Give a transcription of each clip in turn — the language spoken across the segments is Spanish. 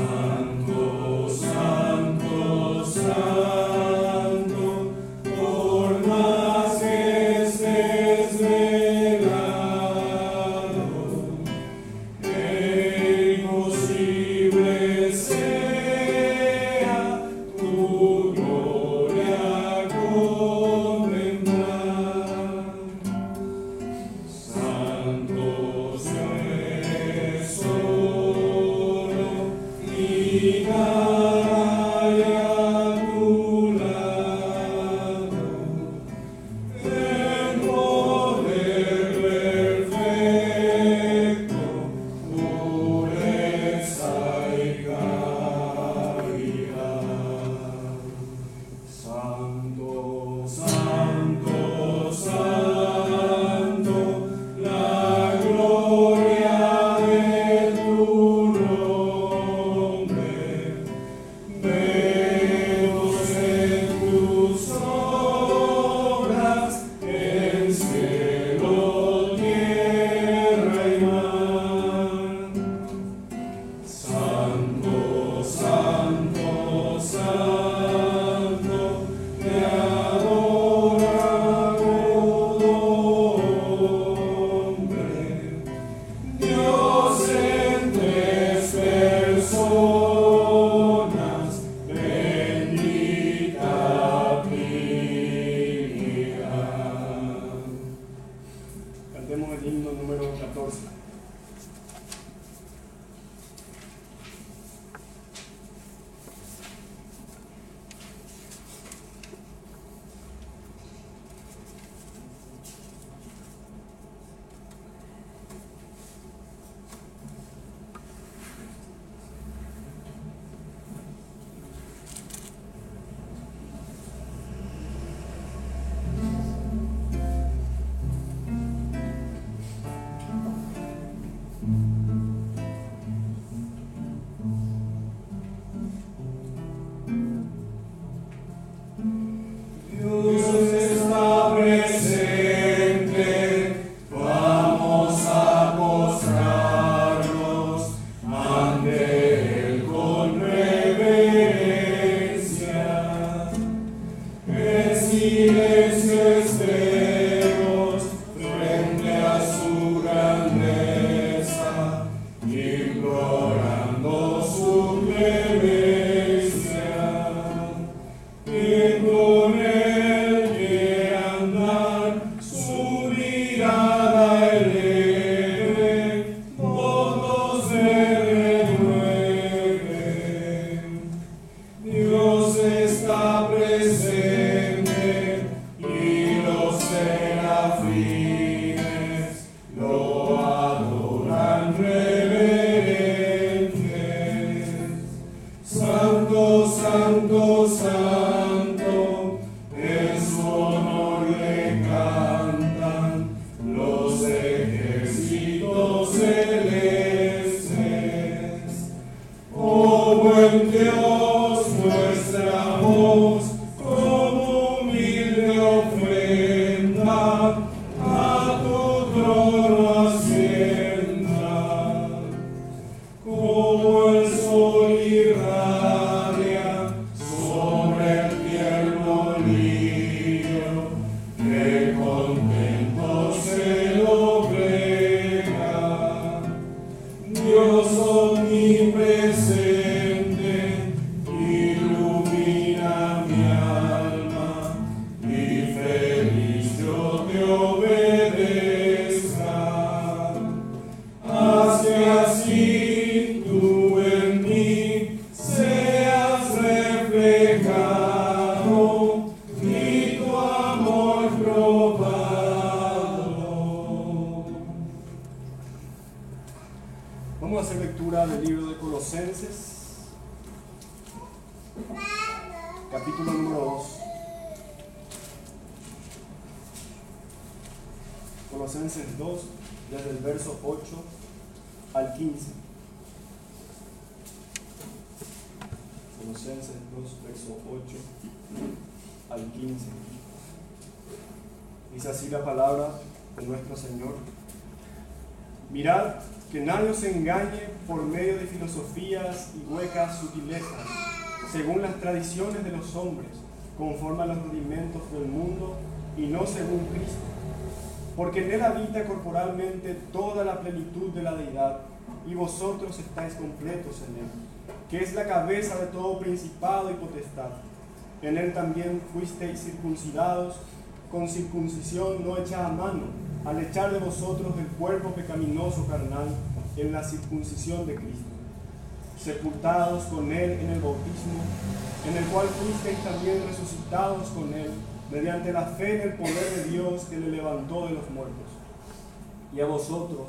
Lord. En él, que es la cabeza de todo principado y potestad. En él también fuisteis circuncidados con circuncisión no hecha a mano, al echar de vosotros el cuerpo pecaminoso carnal en la circuncisión de Cristo sepultados con Él en el bautismo, en el cual fuisteis también resucitados con Él, mediante la fe en el poder de Dios que le levantó de los muertos. Y a vosotros,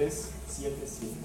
377.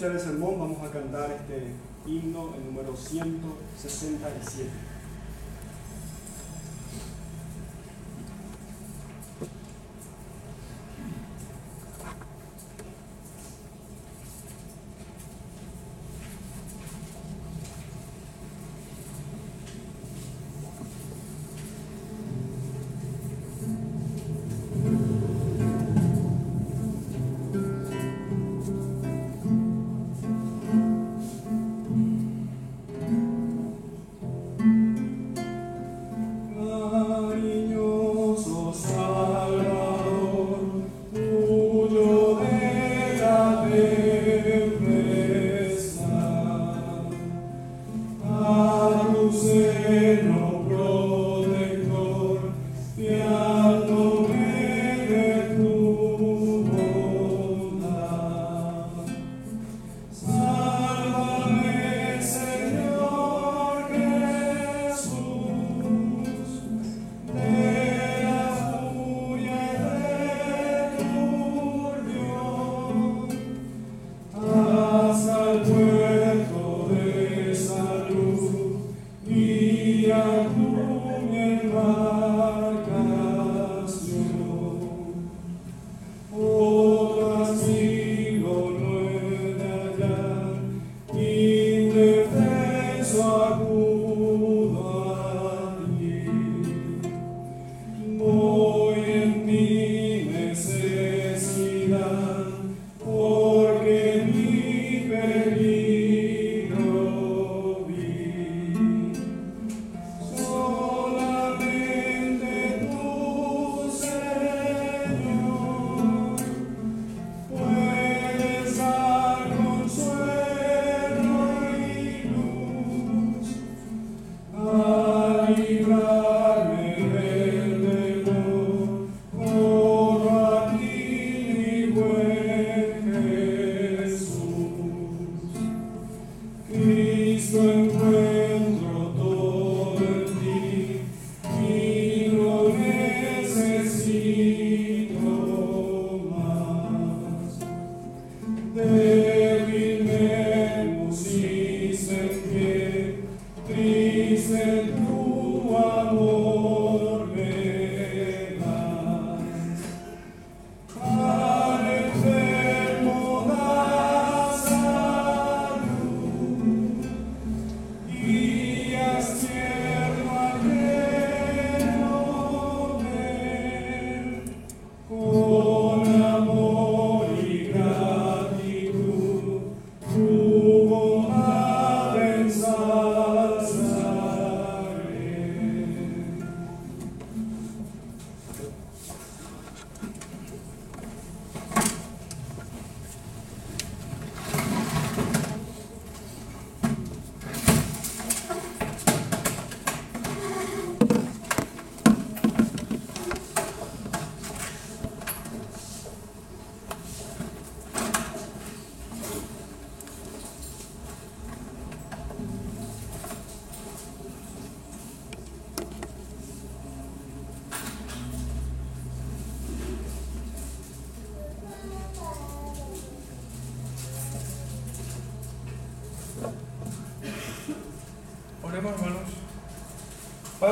Antes de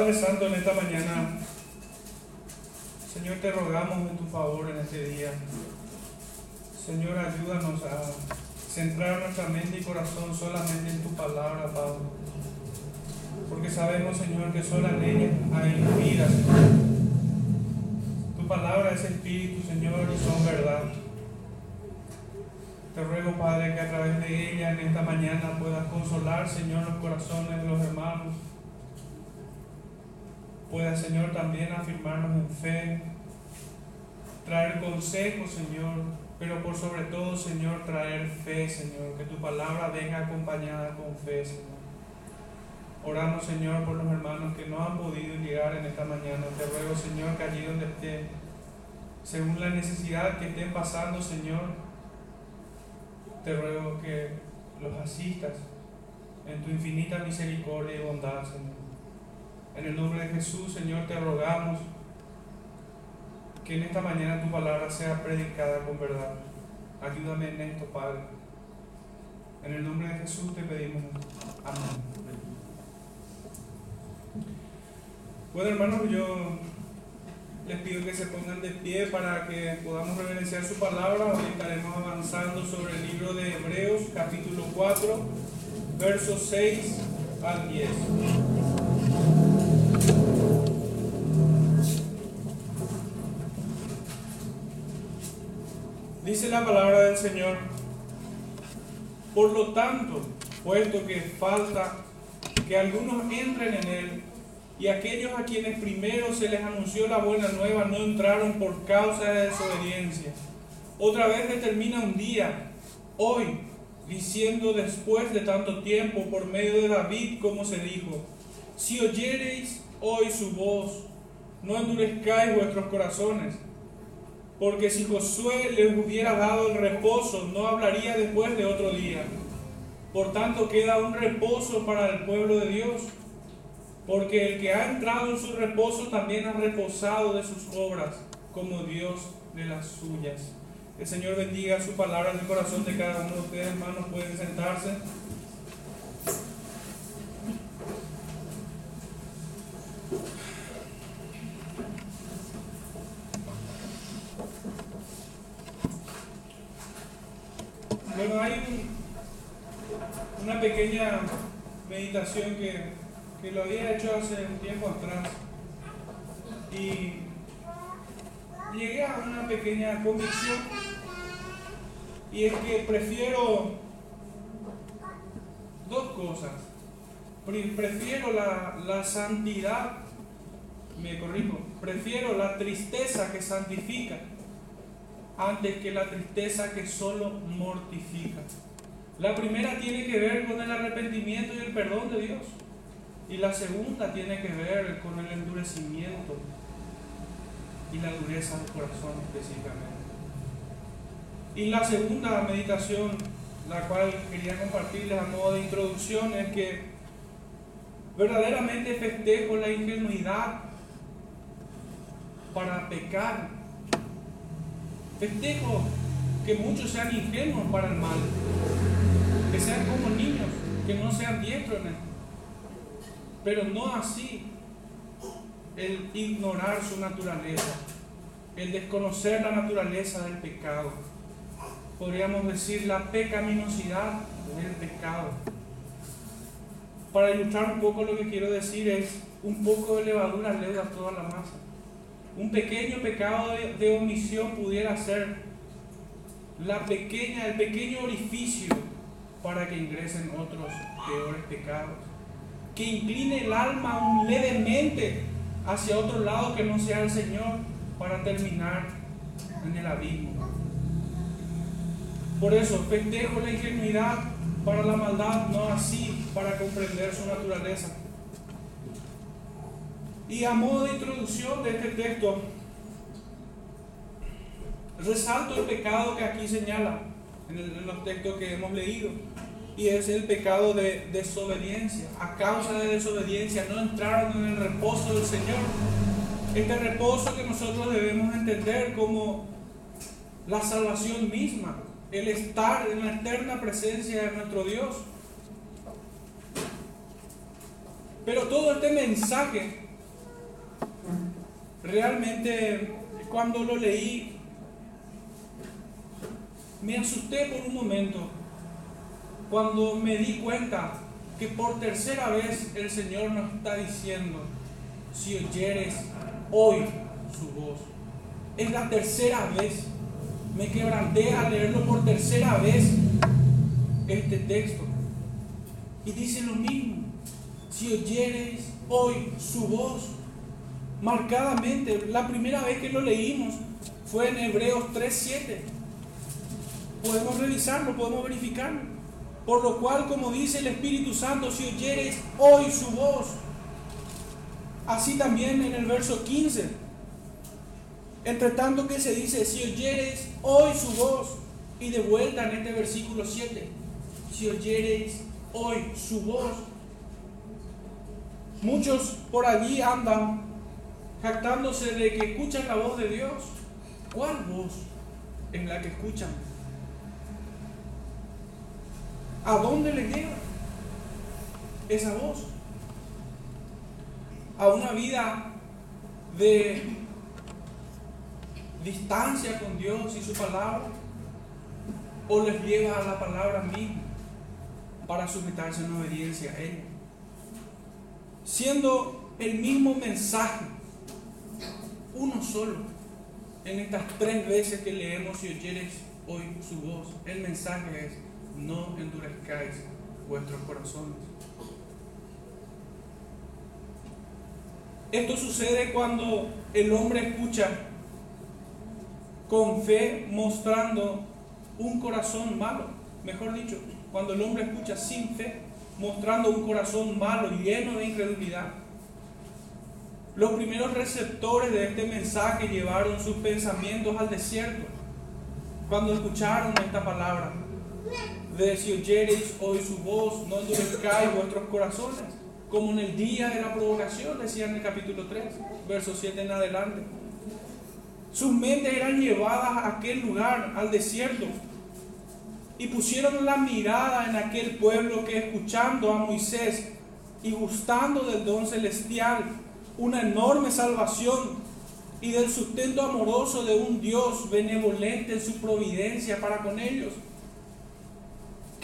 Padre Santo, en esta mañana, Señor, te rogamos en tu favor en este día. Señor, ayúdanos a centrar nuestra mente y corazón solamente en tu palabra, Padre. Porque sabemos, Señor, que solo en ella hay vida, Señor. Tu palabra es espíritu, Señor, y son verdad. Te ruego, Padre, que a través de ella en esta mañana puedas consolar, Señor, los corazones de los hermanos pueda, Señor, también afirmarnos en fe, traer consejo, Señor, pero por sobre todo, Señor, traer fe, Señor, que tu palabra venga acompañada con fe, Señor. Oramos, Señor, por los hermanos que no han podido llegar en esta mañana. Te ruego, Señor, que allí donde estén, según la necesidad que estén pasando, Señor, te ruego que los asistas, en tu infinita misericordia y bondad, Señor. En el nombre de Jesús, Señor, te rogamos que en esta mañana tu palabra sea predicada con verdad. Ayúdame en esto, Padre. En el nombre de Jesús te pedimos. Amén. Bueno, hermanos, yo les pido que se pongan de pie para que podamos reverenciar su palabra. Hoy estaremos avanzando sobre el libro de Hebreos, capítulo 4, versos 6 al 10. Dice la palabra del Señor, por lo tanto, puesto que falta que algunos entren en él, y aquellos a quienes primero se les anunció la buena nueva no entraron por causa de desobediencia. Otra vez determina un día, hoy, diciendo después de tanto tiempo por medio de David, como se dijo, si oyereis hoy su voz, no endurezcáis vuestros corazones, porque si Josué les hubiera dado el reposo, no hablaría después de otro día. Por tanto, queda un reposo para el pueblo de Dios, porque el que ha entrado en su reposo también ha reposado de sus obras, como Dios de las suyas. El Señor bendiga su palabra en el corazón de cada uno de ustedes, hermanos. Pueden sentarse. Bueno, hay una pequeña que, que lo había hecho hace un tiempo atrás. Y llegué a una pequeña convicción y es que prefiero dos cosas. Prefiero la, la santidad, me corrijo, prefiero la tristeza que santifica antes que la tristeza que solo mortifica. La primera tiene que ver con el arrepentimiento y el perdón de Dios. Y la segunda tiene que ver con el endurecimiento y la dureza del corazón específicamente. Y la segunda meditación, la cual quería compartirles a modo de introducción, es que verdaderamente festejo la ingenuidad para pecar. Festejo que muchos sean ingenuos para el mal, que sean como niños, que no sean esto. Pero no así el ignorar su naturaleza, el desconocer la naturaleza del pecado. Podríamos decir la pecaminosidad del pecado. Para ilustrar un poco lo que quiero decir es un poco de levadura leve a toda la masa. Un pequeño pecado de, de omisión pudiera ser la pequeña, el pequeño orificio para que ingresen otros peores pecados. Que incline el alma levemente hacia otro lado que no sea el Señor para terminar en el abismo. Por eso, festejo la ingenuidad para la maldad, no así para comprender su naturaleza. Y a modo de introducción de este texto, resalto el pecado que aquí señala en, los textos que hemos leído. Y es el pecado de desobediencia. A causa de desobediencia no entraron en el reposo del Señor. Este reposo que nosotros debemos entender como la salvación misma, el estar en la eterna presencia de nuestro Dios. Pero todo este mensaje, realmente cuando lo leí, me asusté por un momento cuando me di cuenta que por tercera vez el Señor nos está diciendo, si oyeres hoy su voz. Es la tercera vez. Me quebranté a leerlo por tercera vez este texto. Y dice lo mismo. Si oyeres hoy su voz, marcadamente, la primera vez que lo leímos fue en Hebreos 3.7. Podemos revisarlo, podemos verificarlo. Por lo cual, como dice el Espíritu Santo, si oyeres hoy su voz, Así también en el verso 15. Entre tanto que se dice, si oyeres hoy su voz, y de vuelta en este versículo 7, si oyeres hoy su voz. Muchos por allí andan jactándose de que escuchan la voz de Dios. ¿Cuál voz es la que escuchan? ¿A dónde le lleva esa voz? A una vida de distancia con Dios y su palabra o les lleva a la palabra misma para sujetarse en obediencia a ella. Siendo el mismo mensaje, uno solo, en estas tres veces que leemos y oyeres hoy su voz, el mensaje es, no endurezcáis vuestros corazones. Esto sucede cuando el hombre escucha con fe mostrando un corazón malo. Mejor dicho, cuando el hombre escucha sin fe, mostrando un corazón malo lleno de incredulidad. Los primeros receptores de este mensaje llevaron sus pensamientos al desierto cuando escucharon esta palabra. De si oyereis hoy su voz, no endurezcáis vuestros corazones, como en el día de la provocación, decía en el capítulo 3, verso 7 en adelante. Sus mentes eran llevadas a aquel lugar, al desierto, y pusieron la mirada en aquel pueblo que escuchando a Moisés y gustando del don celestial, una enorme salvación y del sustento amoroso de un Dios benevolente en su providencia para con ellos.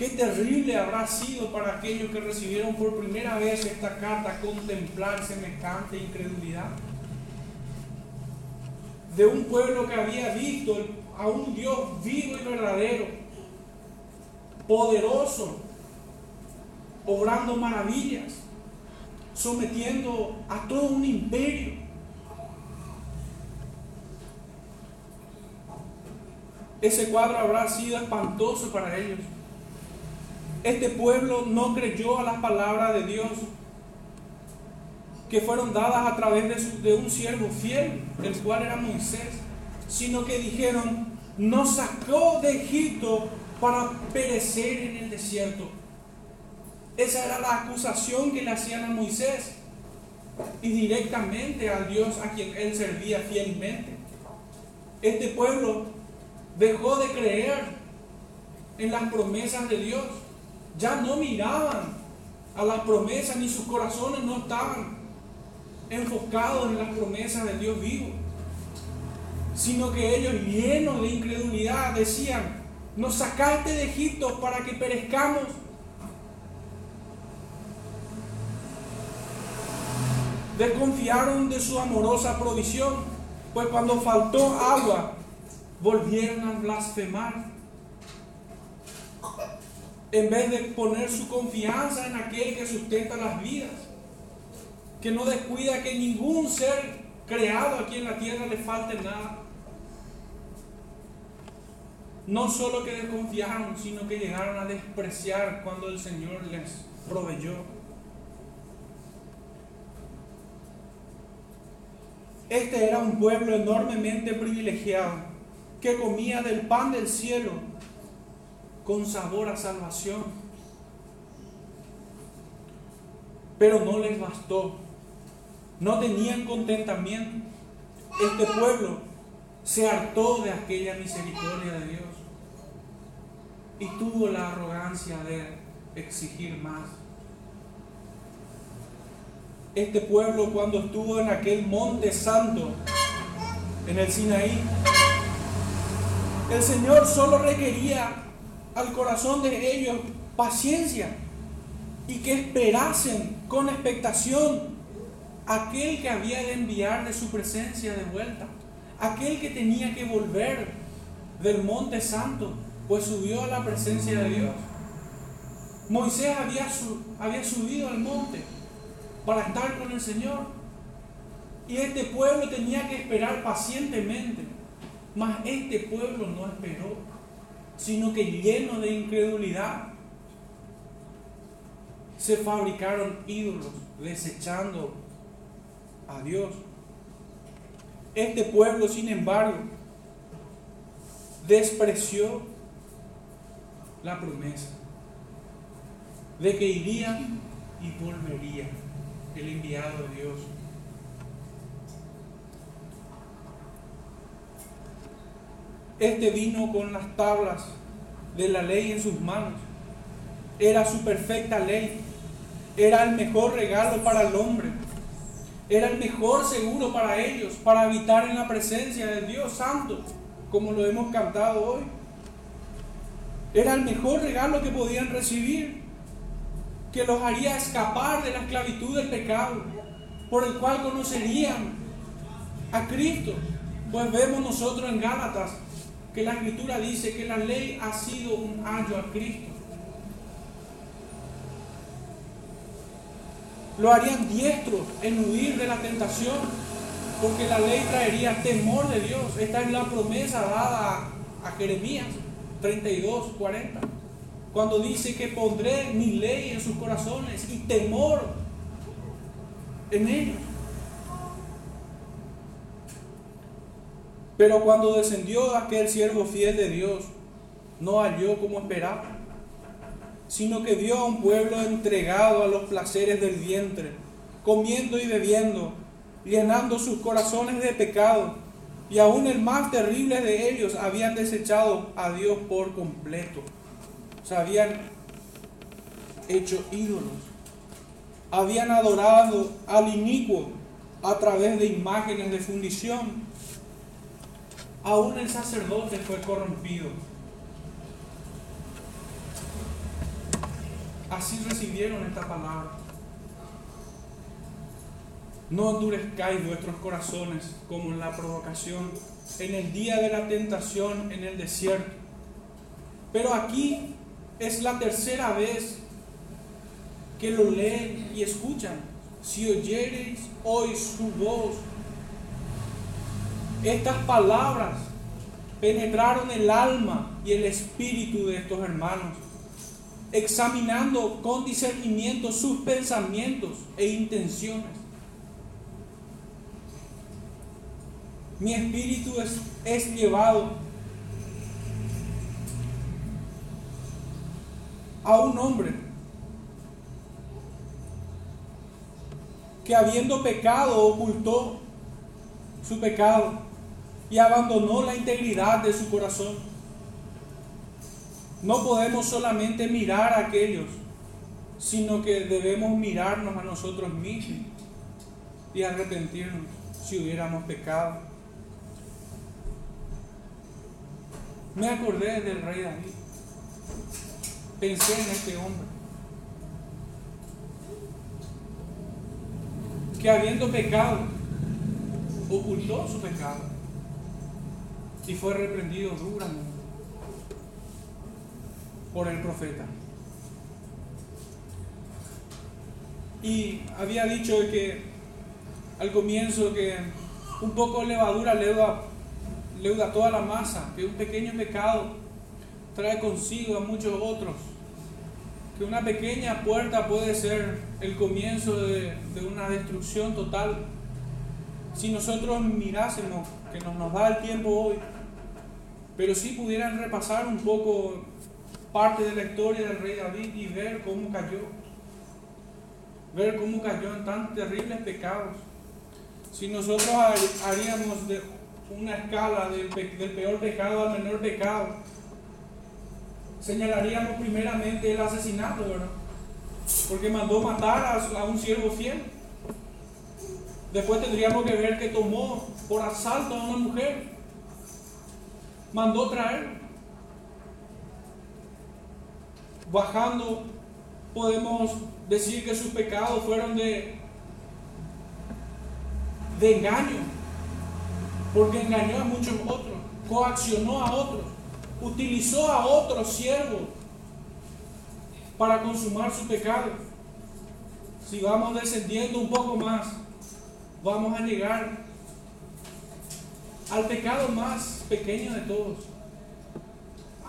Qué terrible habrá sido para aquellos que recibieron por primera vez esta carta contemplar semejante incredulidad. De un pueblo que había visto a un Dios vivo y verdadero, poderoso, obrando maravillas, sometiendo a todo un imperio. Ese cuadro habrá sido espantoso para ellos. Este pueblo no creyó a las palabras de Dios que fueron dadas a través de, de, un siervo fiel, el cual era Moisés, sino que dijeron, nos sacó de Egipto para perecer en el desierto. Esa era la acusación que le hacían a Moisés y directamente al Dios a quien él servía fielmente. Este pueblo dejó de creer en las promesas de Dios. Ya no miraban a las promesas ni sus corazones no estaban enfocados en las promesas de Dios vivo, sino que ellos llenos de incredulidad decían, nos sacaste de Egipto para que perezcamos. Desconfiaron de su amorosa provisión, pues cuando faltó agua, volvieron a blasfemar. En vez de poner su confianza en aquel que sustenta las vidas, que no descuida que ningún ser creado aquí en la tierra le falte nada no solo que desconfiaron, sino que llegaron a despreciar cuando el Señor les proveyó. Este era un pueblo enormemente privilegiado que comía del pan del cielo con sabor a salvación. Pero no les bastó. No tenían contentamiento. Este pueblo se hartó de aquella misericordia de Dios y tuvo la arrogancia de exigir más. Este pueblo cuando estuvo en aquel monte santo, en el Sinaí, el Señor solo requería al corazón de ellos paciencia y que esperasen con expectación aquel que había de enviar de su presencia de vuelta, aquel que tenía que volver del monte santo pues subió a la presencia de Dios. Moisés había, subido al monte para estar con el Señor. Y este pueblo tenía que esperar pacientemente. Mas este pueblo no esperó, sino que lleno de incredulidad, se fabricaron ídolos, desechando a Dios. Este pueblo, sin embargo, despreció la promesa. de que iría y volvería el enviado de Dios. Este vino con las tablas de la ley en sus manos. Era su perfecta ley. Era el mejor regalo para el hombre. Era el mejor seguro para ellos, para habitar en la presencia del Dios Santo, como lo hemos cantado hoy. Era el mejor regalo que podían recibir, que los haría escapar de la esclavitud del pecado, por el cual conocerían a Cristo. Pues vemos nosotros en Gálatas que la escritura dice que la ley ha sido un ayo a Cristo. Lo harían diestro en huir de la tentación, porque la ley traería temor de Dios. Esta es la promesa dada a, Jeremías 32, 40, cuando dice que pondré mi ley en sus corazones y temor en ellos. Pero cuando descendió aquel siervo fiel de Dios, no halló como esperaba, sino que vio a un pueblo entregado a los placeres del vientre, comiendo y bebiendo, llenando sus corazones de pecado, y aún el más terrible de ellos habían desechado a Dios por completo. Se habían hecho ídolos, habían adorado al inicuo a través de imágenes de fundición Aún el sacerdote fue corrompido. Así recibieron esta palabra. No endurezcáis vuestros corazones como en la provocación, en el día de la tentación en el desierto. Pero aquí es la tercera vez que lo leen y escuchan. Si oyereis hoy su voz, estas palabras penetraron el alma y el espíritu de estos hermanos, examinando con discernimiento sus pensamientos e intenciones. Mi espíritu es, es llevado a un hombre que habiendo pecado ocultó su pecado y abandonó la integridad de su corazón. No podemos solamente mirar a aquellos, sino que debemos mirarnos a nosotros mismos y arrepentirnos si hubiéramos pecado. Me acordé del rey David. Pensé en este hombre. Que habiendo pecado, ocultó su pecado y fue reprendido duramente por el profeta. Y había dicho que al comienzo que un poco de levadura leuda, leuda toda la masa, que un pequeño pecado trae consigo a muchos otros, que una pequeña puerta puede ser el comienzo de, de una destrucción total. Si nosotros mirásemos que nos, nos da el tiempo hoy, pero si pudieran repasar un poco parte de la historia del rey David y ver cómo cayó, ver cómo cayó en tan terribles pecados. Si nosotros haríamos una escala del, peor pecado al menor pecado, señalaríamos primeramente el asesinato, ¿verdad? Porque mandó matar a, a un siervo fiel. Después tendríamos que ver que tomó por asalto a una mujer mandó traer. Bajando, podemos decir que sus pecados fueron de, de engaño, porque engañó a muchos otros, coaccionó a otros, utilizó a otros siervos para consumar su pecado. Si vamos descendiendo un poco más, vamos a llegar al pecado más pequeño de todos,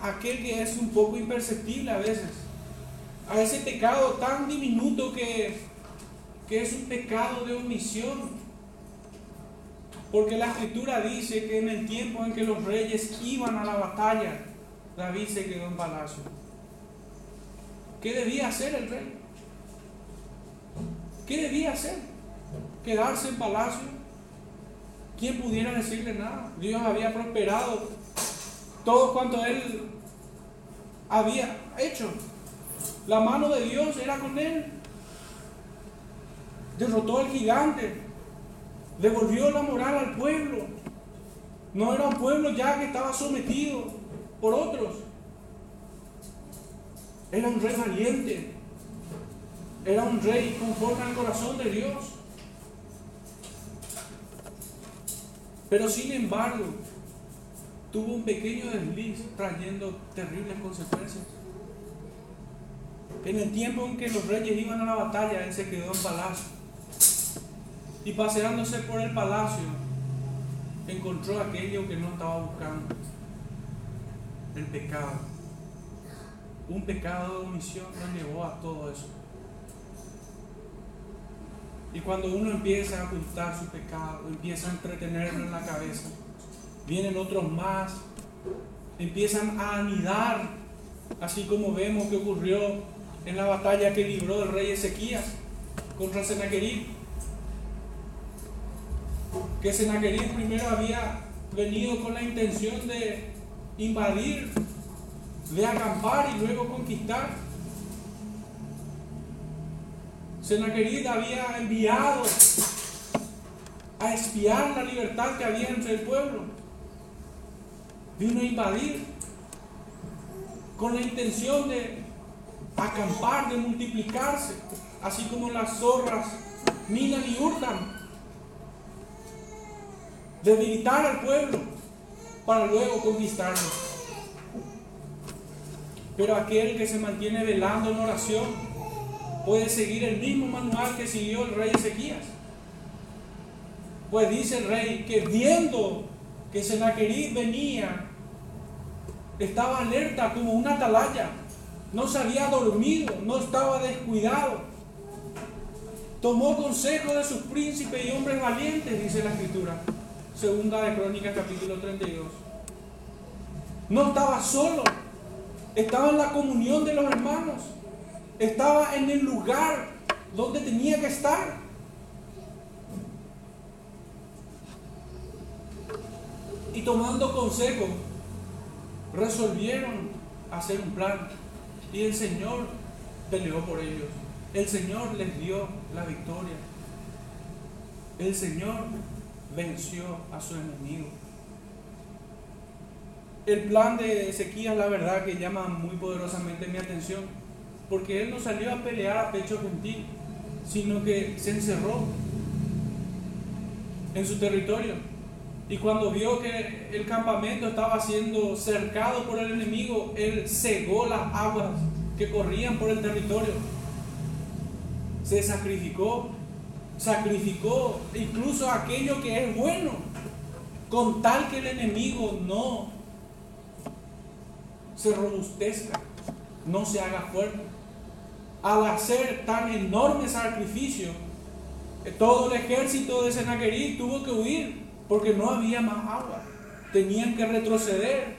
aquel que es un poco imperceptible a veces, a ese pecado tan diminuto que, que es un pecado de omisión. Porque la escritura dice que en el tiempo en que los reyes iban a la batalla, David se quedó en palacio. ¿Qué debía hacer el rey? ¿Qué debía hacer? ¿Quedarse en palacio? ¿Quién pudiera decirle nada? Dios había prosperado todo cuanto él había hecho. La mano de Dios era con él. Derrotó al gigante. Devolvió la moral al pueblo. No era un pueblo ya que estaba sometido por otros. Era un rey valiente. Era un rey conforme al corazón de Dios. Pero sin embargo, tuvo un pequeño desliz trayendo terribles consecuencias. En el tiempo en que los reyes iban a la batalla, él se quedó en palacio. Y paseándose por el palacio, encontró aquello que no estaba buscando. El pecado. Un pecado de omisión lo llevó a todo eso. Y cuando uno empieza a ocultar su pecado, empieza a entretenerlo en la cabeza, vienen otros más, empiezan a anidar, así como vemos que ocurrió en la batalla que libró el rey Ezequías contra Senaquerib. Que Senaquerib primero había venido con la intención de invadir, de acampar y luego conquistar. Senaquerib había enviado a espiar la libertad que había entre el pueblo. Vino a invadir con la intención de acampar, de multiplicarse, así como las zorras minan y hurtan. Debilitar al pueblo para luego conquistarlo. Pero aquel que se mantiene velando en oración puede seguir el mismo manual que siguió el rey Ezequías. Pues dice el rey que viendo que Senaquerib venía, estaba alerta como una atalaya, no se había dormido, no estaba descuidado. Tomó consejo de sus príncipes y hombres valientes, dice la escritura. Segunda de Crónicas capítulo 32. No estaba solo, estaba en la comunión de los hermanos estaba en el lugar donde tenía que estar. Y tomando consejo, resolvieron hacer un plan. Y el Señor peleó por ellos. El Señor les dio la victoria. El Señor venció a su enemigo. El plan de Ezequías, la verdad, que llama muy poderosamente mi atención porque él no salió a pelear a pecho gentil, sino que se encerró en su territorio. Y cuando vio que el campamento estaba siendo cercado por el enemigo, él cegó las aguas que corrían por el territorio. Se sacrificó, sacrificó incluso aquello que es bueno, con tal que el enemigo no se robustezca, no se haga fuerte al hacer tan enorme sacrificio, todo el ejército de Senaquerí tuvo que huir porque no había más agua. Tenían que retroceder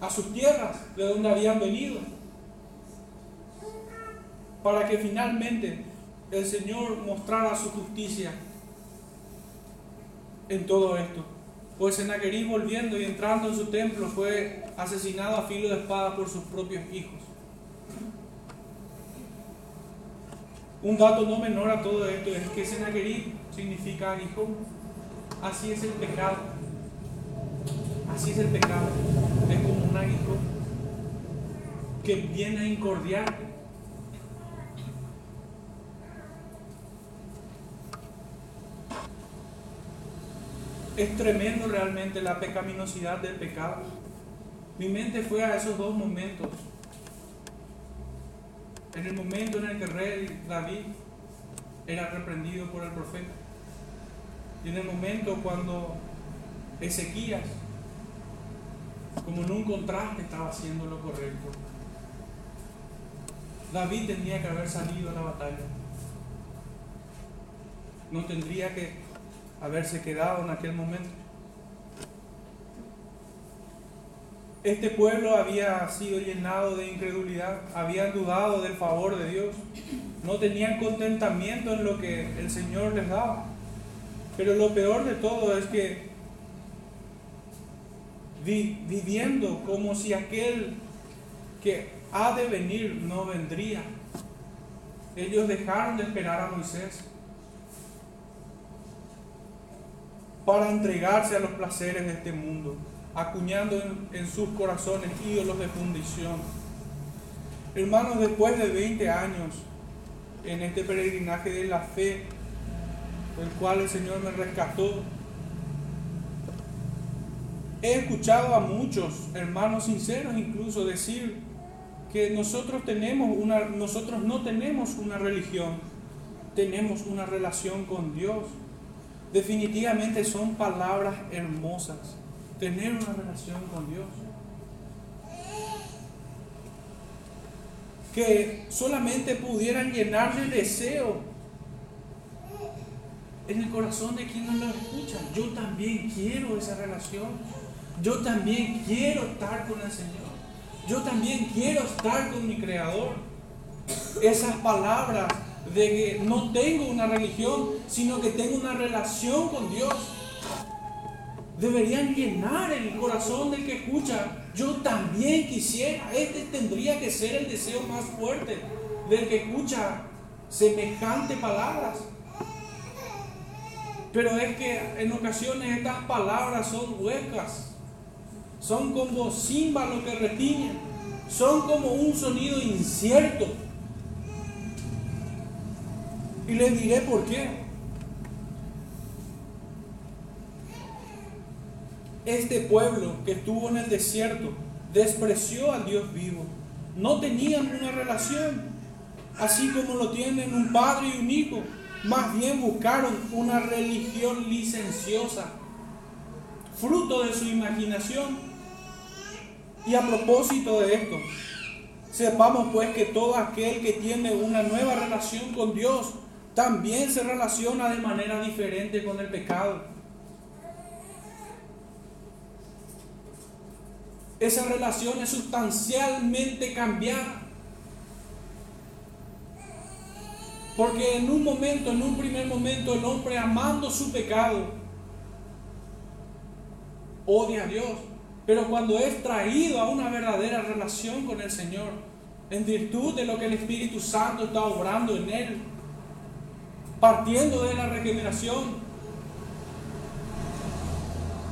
a sus tierras de donde habían venido para que finalmente el Señor mostrara su justicia en todo esto. Pues Senaquerí volviendo y entrando en su templo fue asesinado a filo de espada por sus propios hijos. Un dato no menor a todo esto es que Senaquerib significa aguijón. Así es el pecado. Así es el pecado. Es como un aguijón que viene a incordiarte. Es tremendo realmente la pecaminosidad del pecado. Mi mente fue a esos dos momentos en el momento en el que el rey David era reprendido por el profeta. Y en el momento cuando Ezequías, como en un contraste, estaba haciendo lo correcto. David tendría que haber salido a la batalla. No tendría que haberse quedado en aquel momento. Este pueblo había sido llenado de incredulidad, habían dudado del favor de Dios, no tenían contentamiento en lo que el Señor les daba. Pero lo peor de todo es que viviendo como si aquel que ha de venir no vendría, ellos dejaron de esperar a Moisés para entregarse a los placeres de este mundo, acuñando en, sus corazones ídolos de fundición. Hermanos, después de 20 años en este peregrinaje de la fe, el cual el Señor me rescató, he escuchado a muchos hermanos sinceros incluso decir que nosotros tenemos una nosotros no tenemos una religión, tenemos una relación con Dios. Definitivamente son palabras hermosas. Tener una relación con Dios. Que solamente pudieran llenar de deseo en el corazón de quienes lo escuchan. Yo también quiero esa relación. Yo también quiero estar con el Señor. Yo también quiero estar con mi Creador. Esas palabras de que no tengo una religión, sino que tengo una relación con Dios. Deberían llenar el corazón del que escucha. Yo también quisiera, este tendría que ser el deseo más fuerte del que escucha semejante palabras. Pero es que en ocasiones estas palabras son huecas, son como címbalos que retiñen, son como un sonido incierto y les diré por qué. Este pueblo que estuvo en el desierto despreció al Dios vivo. No tenían una relación, así como lo tienen un padre y un hijo. Más bien buscaron una religión licenciosa, fruto de su imaginación. Y a propósito de esto, sepamos pues que todo aquel que tiene una nueva relación con Dios también se relaciona de manera diferente con el pecado. Esa relación es sustancialmente cambiada. Porque en un momento, en un primer momento, el hombre amando su pecado, odia a Dios. Pero cuando es traído a una verdadera relación con el Señor, en virtud de lo que el Espíritu Santo está obrando en él, partiendo de la regeneración,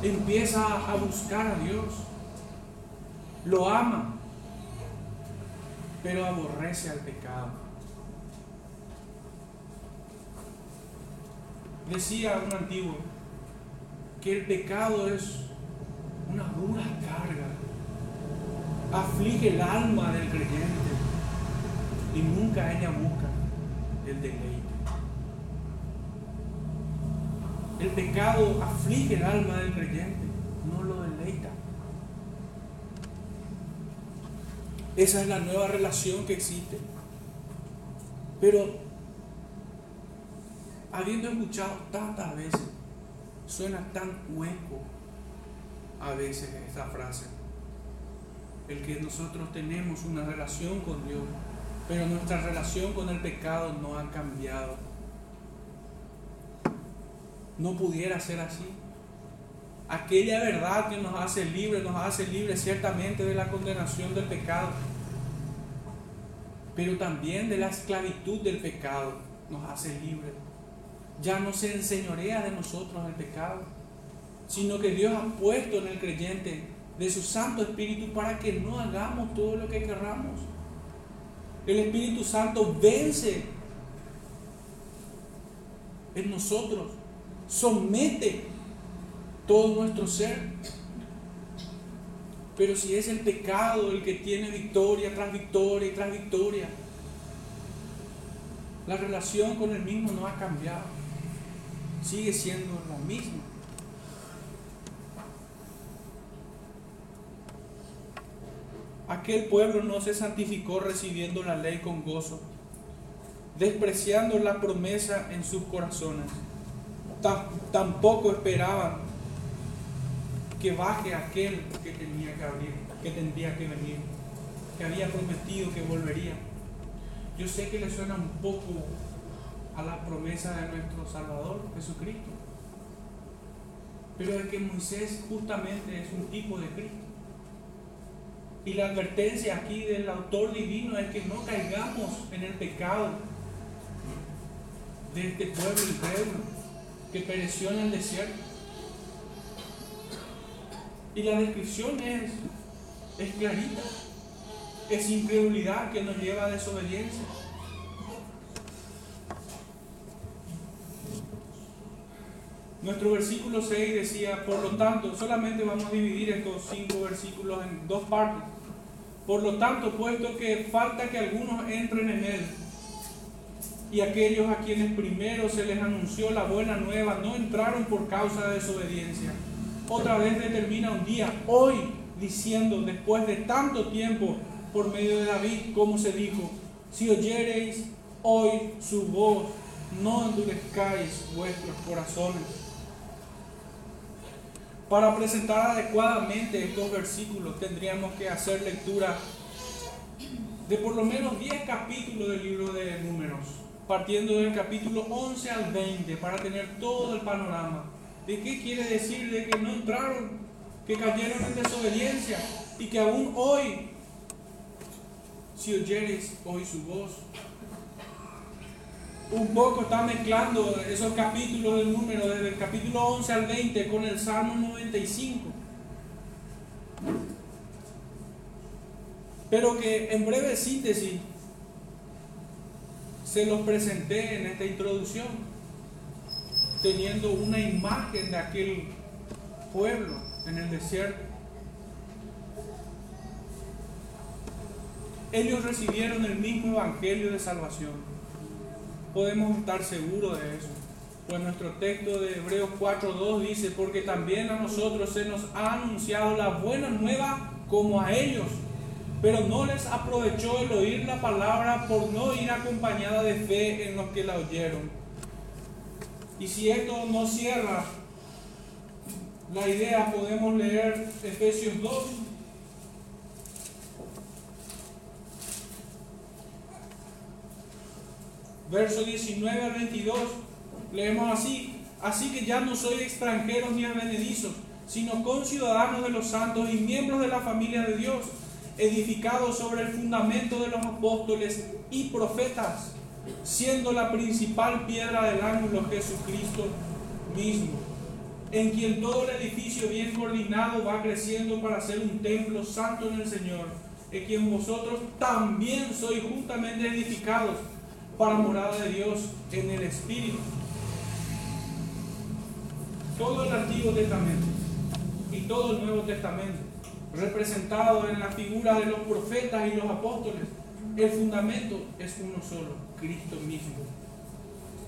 empieza a buscar a Dios, lo ama, pero aborrece al pecado. Decía un antiguo que el pecado es una dura carga, aflige el alma del creyente y nunca ella busca el deleite. El pecado aflige el alma del creyente, no lo deleita. Esa es la nueva relación que existe. Pero, habiendo escuchado tantas veces, suena tan hueco a veces esta frase. El que nosotros tenemos una relación con Dios, pero nuestra relación con el pecado no ha cambiado no pudiera ser así. Aquella verdad que nos hace libres, nos hace libres ciertamente de la condenación del pecado, pero también de la esclavitud del pecado nos hace libres. Ya no se enseñorea de nosotros el pecado, sino que Dios ha puesto en el creyente de su Santo Espíritu para que no hagamos todo lo que querramos. El Espíritu Santo vence en nosotros somete todo nuestro ser. Pero si es el pecado el que tiene victoria tras victoria y tras victoria, la relación con el mismo no ha cambiado. Sigue siendo lo mismo. Aquel pueblo no se santificó recibiendo la ley con gozo, despreciando la promesa en sus corazones tampoco esperaban que baje aquel que tenía que abrir que tendría que venir, que había prometido que volvería. Yo sé que le suena un poco a la promesa de nuestro Salvador, Jesucristo, pero es que Moisés justamente es un tipo de Cristo. Y la advertencia aquí del autor divino es que no caigamos en el pecado de este pueblo incrédulo que pereció en el desierto. Y la descripción es, es clarita. Es incredulidad que nos lleva a desobediencia. Nuestro versículo 6 decía, por lo tanto, solamente vamos a dividir estos cinco versículos en dos partes. Por lo tanto, puesto que falta que algunos entren en él, y aquellos a quienes primero se les anunció la buena nueva no entraron por causa de desobediencia. Otra vez determina un día, hoy, diciendo, después de tanto tiempo, por medio de David, como se dijo, si oyereis hoy su voz, no endurezcáis vuestros corazones. Para presentar adecuadamente estos versículos tendríamos que hacer lectura de por lo menos 10 capítulos del libro de números partiendo del capítulo 11 al 20 para tener todo el panorama. ¿De qué quiere decir? De que no entraron, que cayeron en desobediencia y que aún hoy, si oyeres hoy su voz, un poco está mezclando esos capítulos del número, desde el capítulo 11 al 20 con el Salmo 95. Pero que en breve síntesis se los presenté en esta introducción, teniendo una imagen de aquel pueblo en el desierto. Ellos recibieron el mismo evangelio de salvación. Podemos estar seguros de eso. Pues nuestro texto de Hebreos 4.2 dice, porque también a nosotros se nos ha anunciado la buena nueva como a ellos pero no les aprovechó el oír la palabra por no ir acompañada de fe en los que la oyeron. Y si esto no cierra la idea, podemos leer Efesios 2. Verso 19 al 22. Leemos así. Así que ya no soy extranjeros ni advenedizos, sino conciudadanos de los santos y miembros de la familia de Dios edificado sobre el fundamento de los apóstoles y profetas, siendo la principal piedra del ángulo Jesucristo mismo, en quien todo el edificio bien coordinado va creciendo para ser un templo santo en el Señor, en quien vosotros también sois juntamente edificados para morada de Dios en el Espíritu. Todo el Antiguo Testamento y todo el Nuevo Testamento representado en la figura de los profetas y los apóstoles, el fundamento es uno solo, Cristo mismo.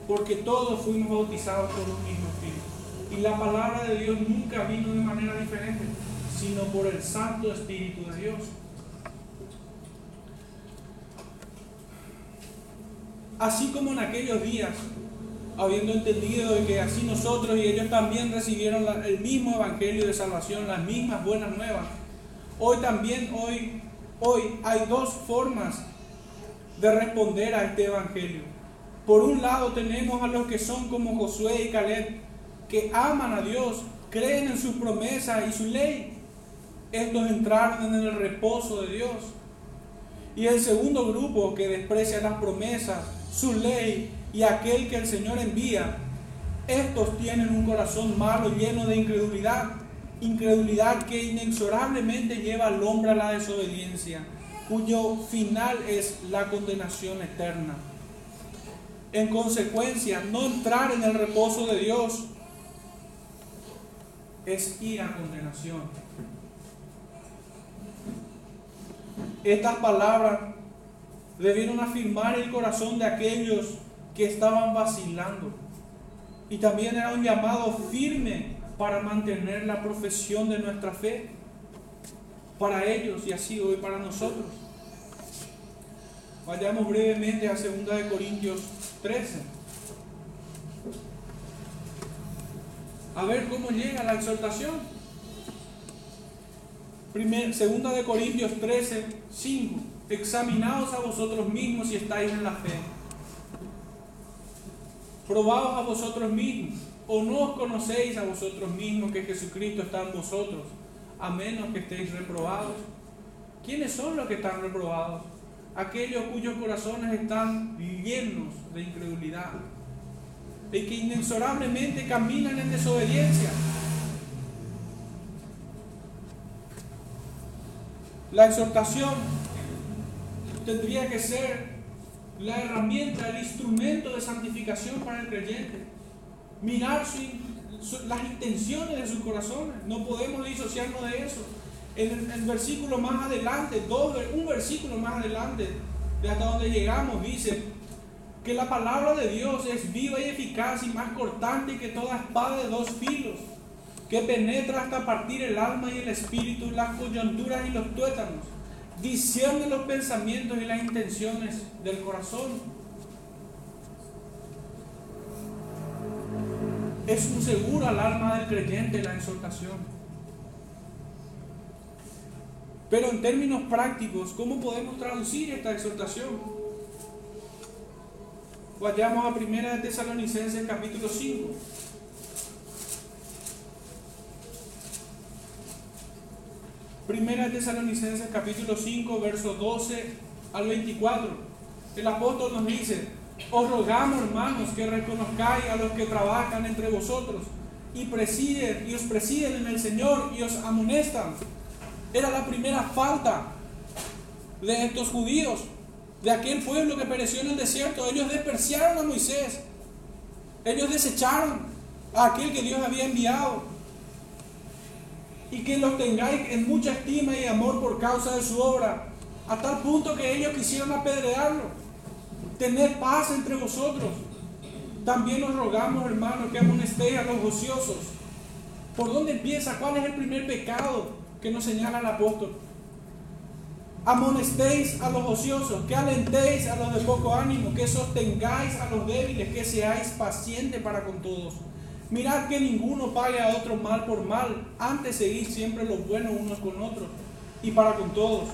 Porque todos fuimos bautizados por un mismo Espíritu. Y la palabra de Dios nunca vino de manera diferente, sino por el Santo Espíritu de Dios. Así como en aquellos días, habiendo entendido que así nosotros y ellos también recibieron el mismo evangelio de salvación, las mismas buenas nuevas, Hoy también, hoy, hoy hay dos formas de responder a este evangelio. Por un lado tenemos a los que son como Josué y Caleb, que aman a Dios, creen en sus promesas y su ley. Estos entraron en el reposo de Dios. Y el segundo grupo que desprecia las promesas, su ley y aquel que el Señor envía, estos tienen un corazón malo lleno de incredulidad incredulidad que inexorablemente lleva al hombre a la desobediencia, cuyo final es la condenación eterna. En consecuencia, no entrar en el reposo de Dios es ir a condenación. Estas palabras debieron afirmar el corazón de aquellos que estaban vacilando. Y también era un llamado firme para mantener la profesión de nuestra fe para ellos y así hoy para nosotros. Vayamos brevemente a 2 de Corintios 13. A ver cómo llega la exhortación. segunda de Corintios 13, 5. Examinaos a vosotros mismos si estáis en la fe. Probaos a vosotros mismos. ¿O no os conocéis a vosotros mismos que Jesucristo está en vosotros, a menos que estéis reprobados? ¿Quiénes son los que están reprobados? Aquellos cuyos corazones están llenos de incredulidad y que inexorablemente caminan en desobediencia. La exhortación tendría que ser la herramienta, el instrumento de santificación para el creyente. Mirar las intenciones de sus corazones. No podemos disociarnos de eso. En el, versículo más adelante, dos, un versículo más adelante, de hasta donde llegamos, dice que la palabra de Dios es viva y eficaz y más cortante que toda espada de dos filos, que penetra hasta partir el alma y el espíritu, las coyunturas y los tuétanos, discierne los pensamientos y las intenciones del corazón. Es un seguro alma del creyente la exhortación. Pero en términos prácticos, ¿cómo podemos traducir esta exhortación? Vayamos a Primera de Tesalonicenses capítulo 5. Primera de Tesalonicenses capítulo 5, versos 12 al 24. El apóstol nos dice, os rogamos hermanos que reconozcáis a los que trabajan entre vosotros y presiden y os presiden en el Señor y os amonestan era la primera falta de estos judíos, de aquel pueblo que pereció en el desierto. Ellos despreciaron a Moisés. Ellos desecharon a aquel que Dios había enviado. Y que los tengáis en mucha estima y amor por causa de su obra, a tal punto que ellos quisieron apedrearlo. Tener paz entre vosotros. También nos rogamos, hermanos, que amonestéis a los ociosos. ¿Por dónde empieza? ¿Cuál es el primer pecado? Que nos señala el apóstol. Amonestéis a los ociosos, que alentéis a los de poco ánimo, que sostengáis a los débiles, que seáis pacientes para con todos. Mirad que ninguno pague a otro mal por mal, antes seguid siempre lo bueno unos con otros y para con todos.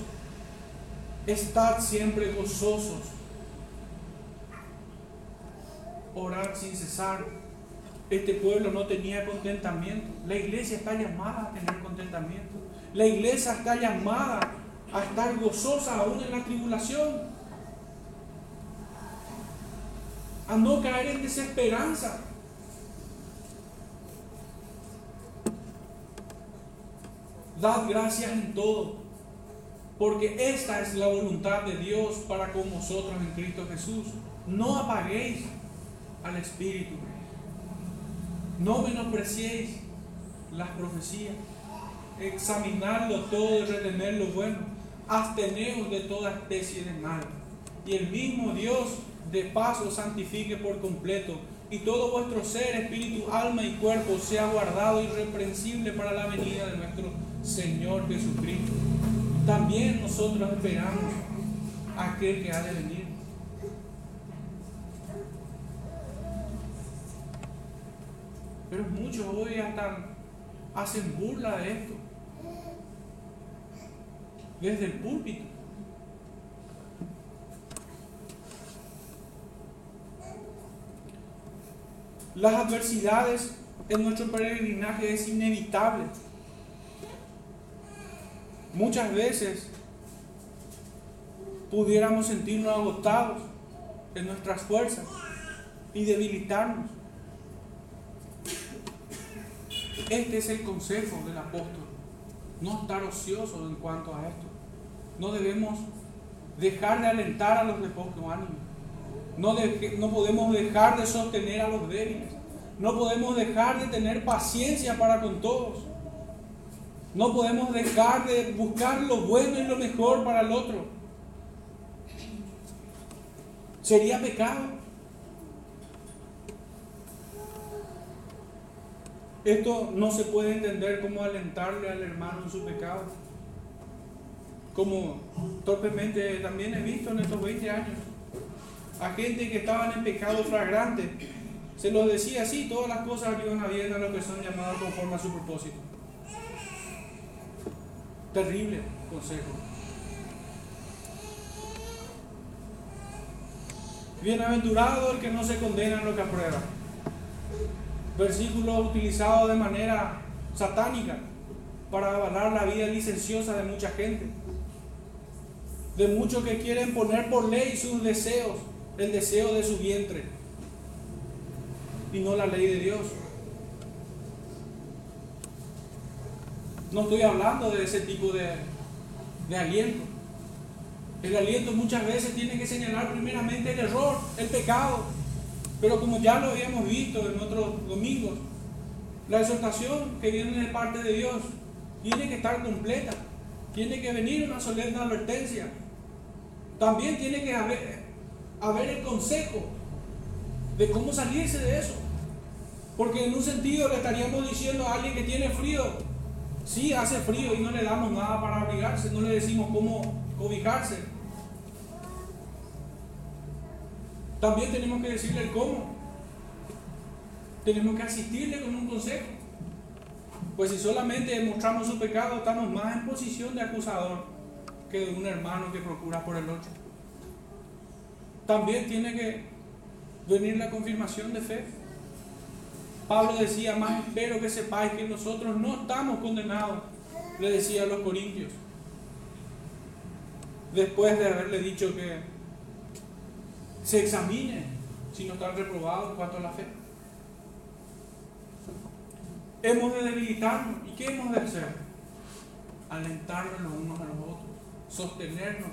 Estad siempre gozosos. Orad sin cesar. Este pueblo no tenía contentamiento. La iglesia está llamada a tener contentamiento. La iglesia está llamada a estar gozosa aún en la tribulación. A no caer en desesperanza. Dad gracias en todo, porque esta es la voluntad de Dios para con vosotros en Cristo Jesús. No apaguéis al Espíritu. No menospreciéis las profecías examinarlo todo y retener lo bueno, absteneos de toda especie de mal. Y el mismo Dios de paz os santifique por completo, y todo vuestro ser, espíritu, alma y cuerpo sea guardado irreprensible para la venida de nuestro Señor Jesucristo. También nosotros esperamos aquel que ha de venir. Pero muchos hoy hasta hacen burla de esto desde el púlpito. Las adversidades en nuestro peregrinaje es inevitable. Muchas veces pudiéramos sentirnos agotados en nuestras fuerzas y debilitarnos. Este es el consejo del apóstol. No estar ocioso en cuanto a esto. No debemos dejar de alentar a los de poco ánimo. No, no podemos dejar de sostener a los débiles. No podemos dejar de tener paciencia para con todos. No podemos dejar de buscar lo bueno y lo mejor para el otro. Sería pecado. Esto no se puede entender como alentarle al hermano en su pecado como torpemente también he visto en estos 20 años, a gente que estaban en pecado flagrante, se lo decía así, todas las cosas que iban habiendo a lo que son llamadas conforme a su propósito. Terrible consejo. Bienaventurado el que no se condena en lo que aprueba. Versículo utilizado de manera satánica para avalar la vida licenciosa de mucha gente. De muchos que quieren poner por ley sus deseos, el deseo de su vientre, y no la ley de Dios. No estoy hablando de ese tipo de, de aliento. El aliento muchas veces tiene que señalar primeramente el error, el pecado. Pero como ya lo habíamos visto en otros domingos, la exhortación que viene de parte de Dios tiene que estar completa. Tiene que venir una solemne advertencia. También tiene que haber, el consejo de cómo salirse de eso. Porque en un sentido le estaríamos diciendo a alguien que tiene frío, sí hace frío y no le damos nada para abrigarse, no le decimos cómo cobijarse. También tenemos que decirle el cómo. Tenemos que asistirle con un consejo. Pues si solamente mostramos su pecado, estamos más en posición de acusador que de un hermano que procura por el otro. También tiene que venir la confirmación de fe. Pablo decía, más espero que sepáis que nosotros no estamos condenados, le decía a los corintios después de haberle dicho que se examine si no están reprobados en cuanto a la fe. Hemos de debilitarnos. ¿Y qué hemos de hacer? Alentarnos los unos a los otros, sostenernos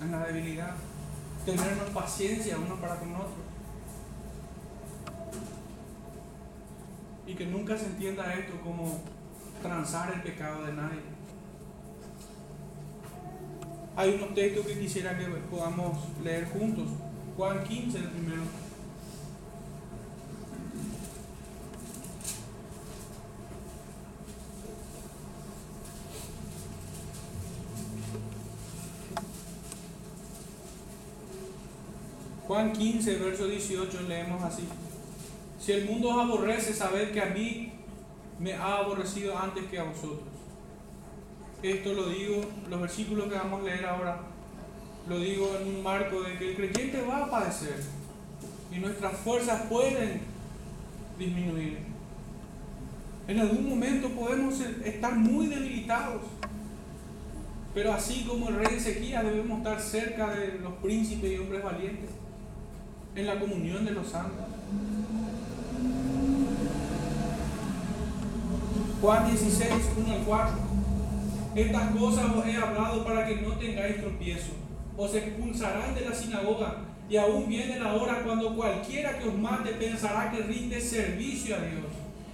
en la debilidad, tenernos paciencia unos para con otros. Y que nunca se entienda esto como transar el pecado de nadie hay unos textos que quisiera que podamos leer juntos. Juan 15, el primero. Juan 15, verso 18, leemos así. Si el mundo os aborrece, sabed que a mí me ha aborrecido antes que a vosotros. Esto lo digo, los versículos que vamos a leer ahora, lo digo en un marco de que el creyente va a padecer y nuestras fuerzas pueden disminuir. En algún momento podemos estar muy debilitados, pero así como el rey Ezequiel debemos estar cerca de los príncipes y hombres valientes, en la comunión de los santos. Juan 16, 1 al 4. Estas cosas os he hablado para que no tengáis tropiezo. Os expulsarán de la sinagoga y aún viene la hora cuando cualquiera que os mate pensará que rinde servicio a Dios.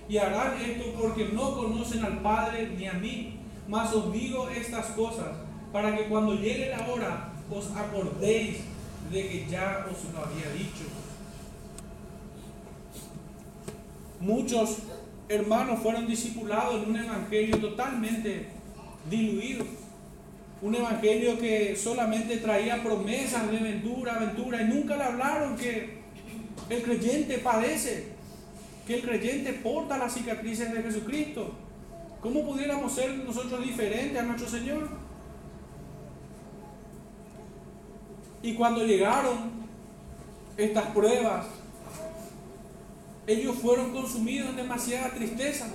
Y harán esto porque no conocen al Padre ni a mí. Mas os digo estas cosas para que cuando llegue la hora os acordéis de que ya os lo había dicho. Muchos hermanos fueron discipulados en un evangelio totalmente diluido. Un evangelio que solamente traía promesas de aventura, aventura, y nunca le hablaron que el creyente padece, que el creyente porta las cicatrices de Jesucristo. ¿Cómo pudiéramos ser nosotros diferentes a nuestro Señor? Y cuando llegaron estas pruebas, ellos fueron consumidos en demasiada tristeza.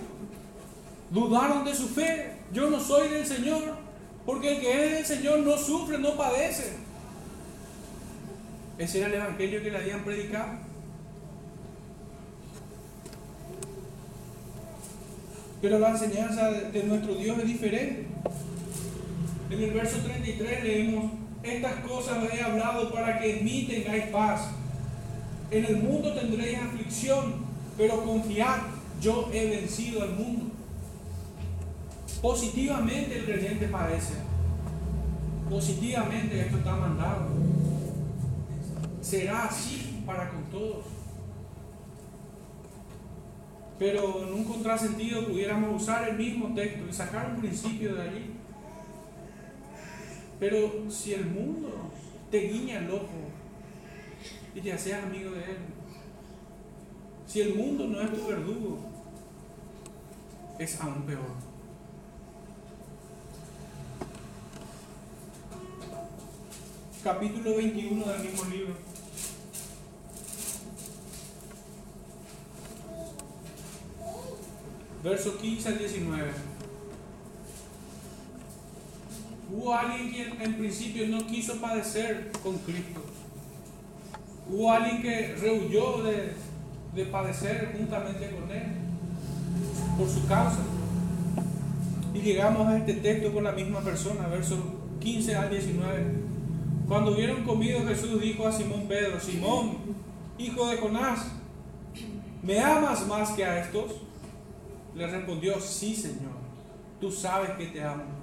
Dudaron de su fe, yo no soy del Señor, porque el que es del Señor no sufre, no padece. Ese era el evangelio que le habían predicado. Pero la enseñanza de nuestro Dios es diferente. En el verso 33 leemos, estas cosas he hablado para que en mí tengáis paz. En el mundo tendréis aflicción, pero confiad, yo he vencido al mundo. Positivamente el creyente padece. Positivamente esto está mandado. Será así para con todos. Pero en un contrasentido pudiéramos usar el mismo texto y sacar un principio de allí. Pero si el mundo te guiña el ojo y te seas amigo de él, si el mundo no es tu verdugo, es aún peor. Capítulo 21 del mismo libro. Verso 15 al 19. Hubo alguien quien en principio no quiso padecer con Cristo. Hubo alguien que rehuyó de, de padecer juntamente con Él por su causa. Y llegamos a este texto con la misma persona, versos 15 al 19. Cuando hubieron comido, Jesús dijo a Simón Pedro, Simón, hijo de Jonás, ¿me amas más que a estos? Le respondió, sí, Señor, tú sabes que te amo.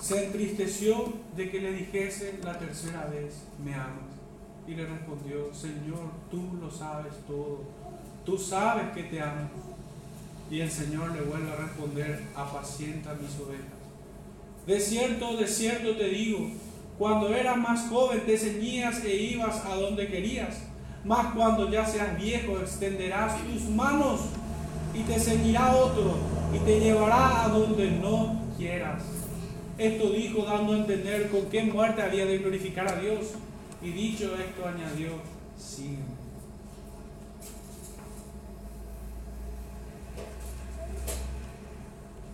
Se entristeció de que le dijese la tercera vez, ¿me amas? Y le respondió, Señor, tú lo sabes todo, tú sabes que te amo. Y el Señor le vuelve a responder, apacienta mis ovejas. De cierto, de cierto te digo, cuando eras más joven te ceñías e ibas a donde querías, mas cuando ya seas viejo extenderás tus manos y te ceñirá otro y te llevará a donde no quieras. Esto dijo dando a entender con qué muerte había de glorificar a Dios. Y dicho esto añadió, sí.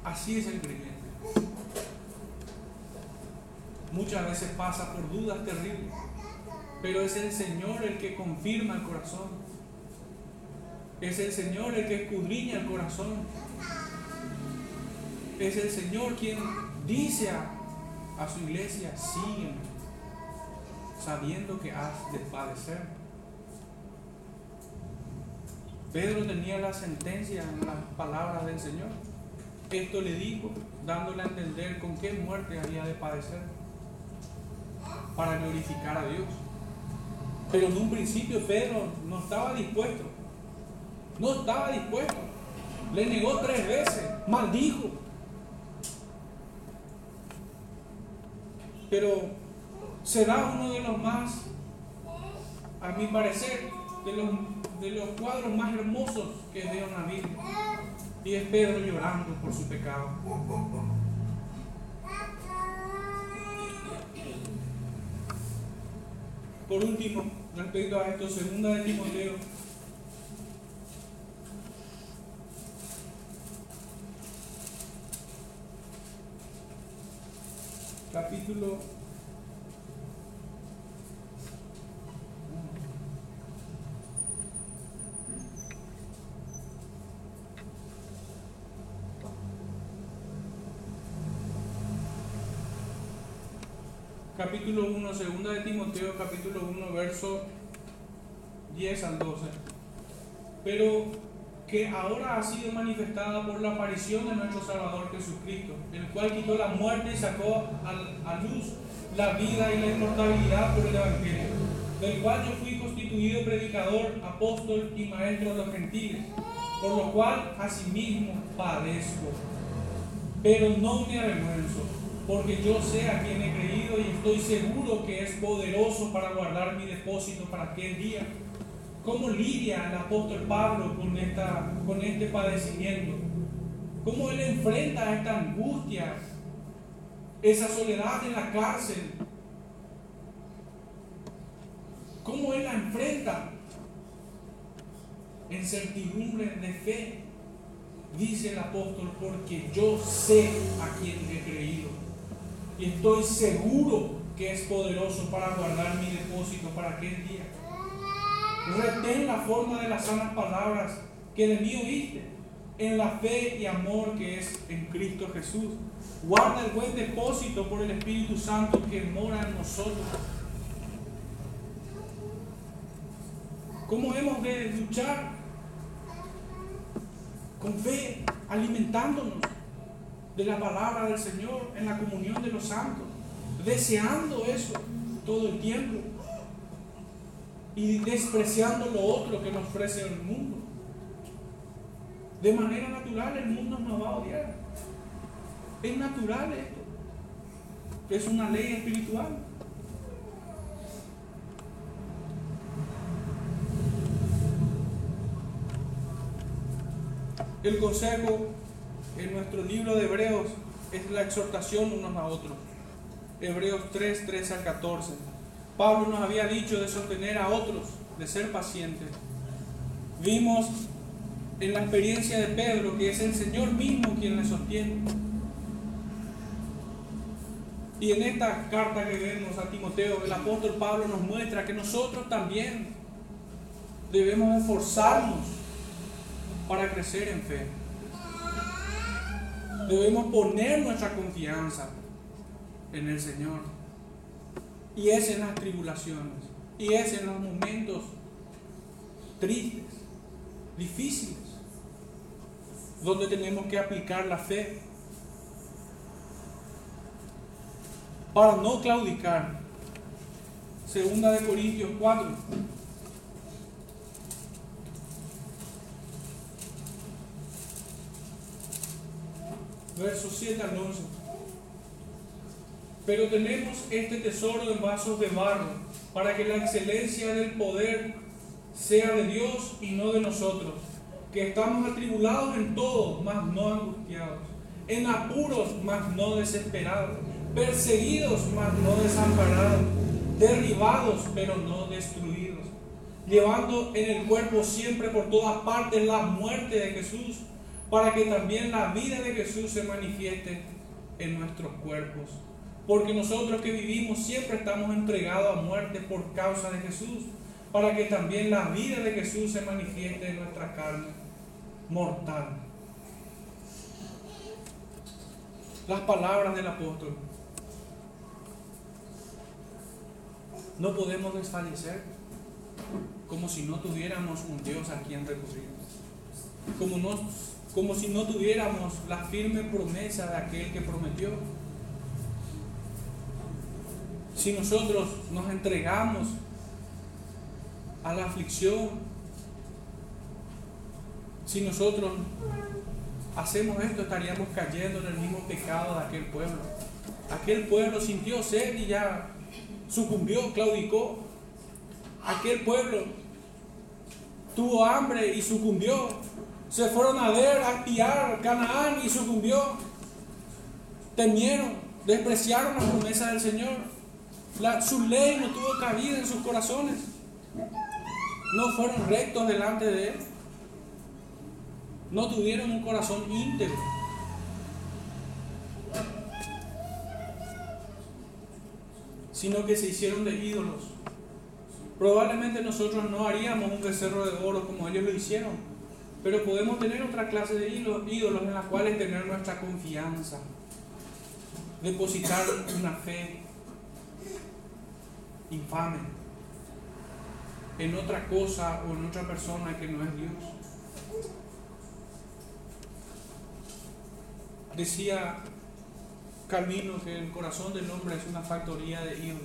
Así es el creyente. Muchas veces pasa por dudas terribles, pero es el Señor el que confirma el corazón. Es el Señor el que escudriña el corazón. Es el Señor quien dice a, a su iglesia, sígueme sabiendo que has de padecer. Pedro tenía la sentencia en las palabras del Señor. Esto le dijo, dándole a entender con qué muerte había de padecer para glorificar a Dios. Pero en un principio Pedro no estaba dispuesto. No estaba dispuesto. Le negó tres veces, maldijo. Pero será uno de los más, a mi parecer, de los, de los cuadros más hermosos que veo en la Biblia. Y es Pedro llorando por su pecado. Por último, respecto a esto, segunda de Timoteo. Capítulo capítulo 1, segunda de Timoteo, capítulo 1, verso 10 al 12. Pero que ahora ha sido manifestada por la aparición de nuestro Salvador Jesucristo, el cual quitó la muerte y sacó a, luz la vida y la inmortalidad por el Evangelio, del cual yo fui constituido predicador, apóstol y maestro de los gentiles, por lo cual asimismo padezco, pero no me avergüenzo porque yo sé a quien he creído y estoy seguro que es poderoso para guardar mi depósito para aquel día. ¿Cómo lidia el apóstol Pablo con, esta, con este padecimiento? ¿Cómo él enfrenta esta angustia, esa soledad en la cárcel? ¿Cómo él la enfrenta? En certidumbre de fe, dice el apóstol, porque yo sé a quien he creído y estoy seguro que es poderoso para guardar mi depósito para aquel día. Retén la forma de las sanas palabras que de mí oíste, en la fe y amor que es en Cristo Jesús. Guarda el buen depósito por el Espíritu Santo que mora en nosotros. ¿Cómo hemos de luchar? Con fe, alimentándonos de la palabra del Señor en la comunión de los santos, deseando eso todo el tiempo y despreciando lo otro que nos ofrece el mundo. De manera natural el mundo nos va a odiar. Es natural esto. Es una ley espiritual. El consejo en nuestro libro de Hebreos es la exhortación unos a otros. Hebreos 3, 3 al 14. Pablo nos había dicho de sostener a otros, de ser pacientes. Vimos en la experiencia de Pedro que es el Señor mismo quien le sostiene. Y en esta carta que vemos a Timoteo, el apóstol Pablo nos muestra que nosotros también debemos esforzarnos para crecer en fe. Debemos poner nuestra confianza en el Señor. Y es en las tribulaciones. Y es en los momentos tristes, difíciles, donde tenemos que aplicar la fe para no claudicar. Segunda de Corintios 4. Versos 7 al 11. Pero tenemos este tesoro en vasos de barro, para que la excelencia del poder sea de Dios y no de nosotros, que estamos atribulados en todo, mas no angustiados, en apuros, mas no desesperados, perseguidos, mas no desamparados, derribados, pero no destruidos, llevando en el cuerpo siempre por todas partes la muerte de Jesús, para que también la vida de Jesús se manifieste en nuestros cuerpos porque nosotros que vivimos siempre estamos entregados a muerte por causa de Jesús, para que también la vida de Jesús se manifieste en nuestra carne mortal. Las palabras del apóstol. No podemos desfallecer como si no tuviéramos un Dios a quien recurrir. Como, como si no tuviéramos la firme promesa de aquel que prometió si nosotros nos entregamos a la aflicción, si nosotros hacemos esto, estaríamos cayendo en el mismo pecado de aquel pueblo. Aquel pueblo sintió sed y ya sucumbió, claudicó. Aquel pueblo tuvo hambre y sucumbió. Se fueron a ver, a espiar Canaán y sucumbió. Temieron, despreciaron la promesa del Señor su ley no tuvo cabida en sus corazones. No fueron rectos delante de Él. No tuvieron un corazón íntegro. Sino que se hicieron de ídolos. Probablemente nosotros no haríamos un becerro de oro como ellos lo hicieron. Pero podemos tener otra clase de ídolos en las cuales tener nuestra confianza. Depositar una fe infame en otra cosa o en otra persona que no es Dios. Decía Calvino que el corazón del hombre es una factoría de ídolos.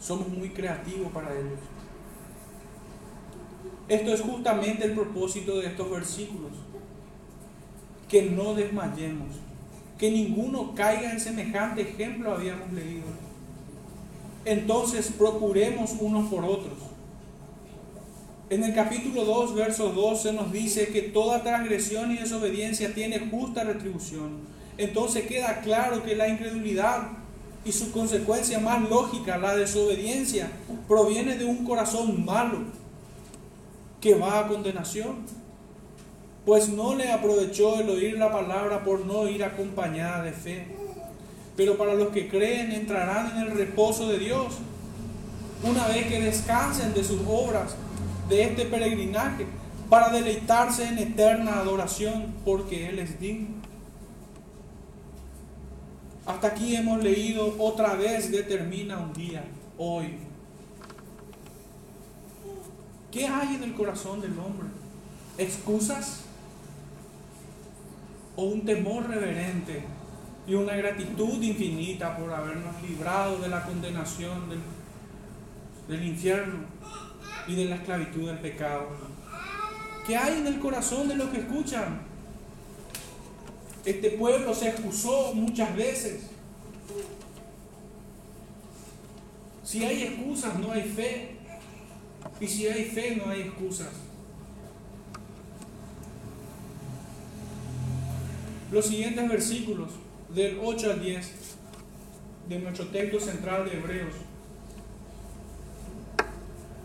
Somos muy creativos para ellos. Esto es justamente el propósito de estos versículos. Que no desmayemos. Que ninguno caiga en semejante ejemplo habíamos leído entonces procuremos unos por otros. En el capítulo 2, verso 12 nos dice que toda transgresión y desobediencia tiene justa retribución. Entonces queda claro que la incredulidad y su consecuencia más lógica, la desobediencia, proviene de un corazón malo que va a condenación. Pues no le aprovechó el oír la palabra por no ir acompañada de fe pero para los que creen entrarán en el reposo de Dios, una vez que descansen de sus obras, de este peregrinaje, para deleitarse en eterna adoración, porque Él es digno. Hasta aquí hemos leído otra vez determina un día, hoy. ¿Qué hay en el corazón del hombre? ¿Excusas? o un temor reverente y una gratitud infinita por habernos librado de la condenación del, infierno y de la esclavitud del pecado. ¿Qué hay en el corazón de los que escuchan? Este pueblo se excusó muchas veces. Si hay excusas, no hay fe. Y si hay fe, no hay excusas. Los siguientes versículos, del 8 al 10, de nuestro texto central de Hebreos,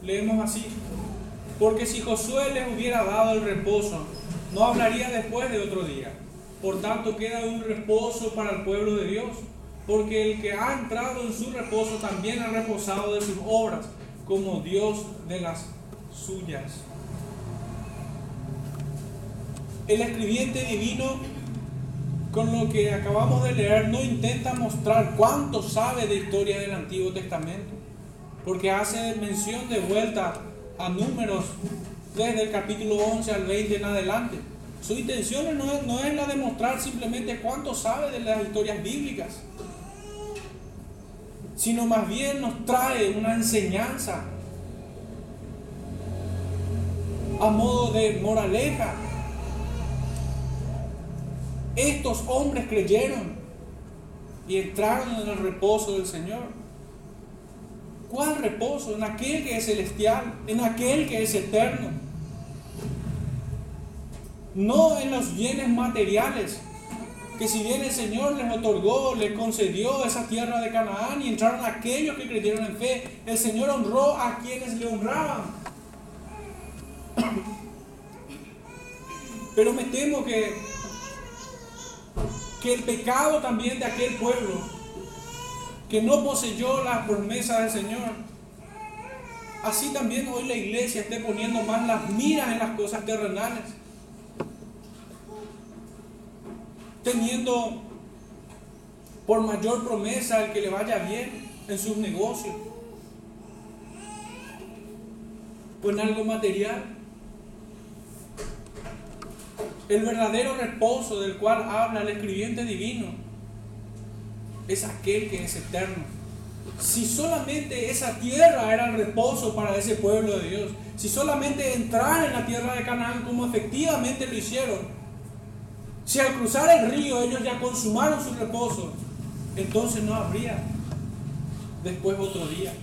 leemos así. Porque si Josué les hubiera dado el reposo, no hablaría después de otro día. Por tanto, queda un reposo para el pueblo de Dios. Porque el que ha entrado en su reposo también ha reposado de sus obras, como Dios de las suyas. El escribiente divino, con lo que acabamos de leer, no intenta mostrar cuánto sabe de historia del Antiguo Testamento, porque hace mención de vuelta a números desde el capítulo 11 al 20 en adelante. Su intención no es, no es la de mostrar simplemente cuánto sabe de las historias bíblicas, sino más bien nos trae una enseñanza a modo de moraleja. Estos hombres creyeron y entraron en el reposo del Señor. ¿Cuál reposo? En aquel que es celestial, en aquel que es eterno. No en los bienes materiales, que si bien el Señor les otorgó, les concedió esa tierra de Canaán y entraron aquellos que creyeron en fe, el Señor honró a quienes le honraban. Pero me temo que, que el pecado también de aquel pueblo que no poseyó la promesa del Señor. Así también hoy la iglesia esté poniendo más las miras en las cosas terrenales. Teniendo por mayor promesa el que le vaya bien en sus negocios. O en algo material. El verdadero reposo del cual habla el escribiente divino es aquel que es eterno. Si solamente esa tierra era el reposo para ese pueblo de Dios, si solamente entrar en la tierra de Canaán como efectivamente lo hicieron, si al cruzar el río ellos ya consumaron su reposo, entonces no habría después otro día.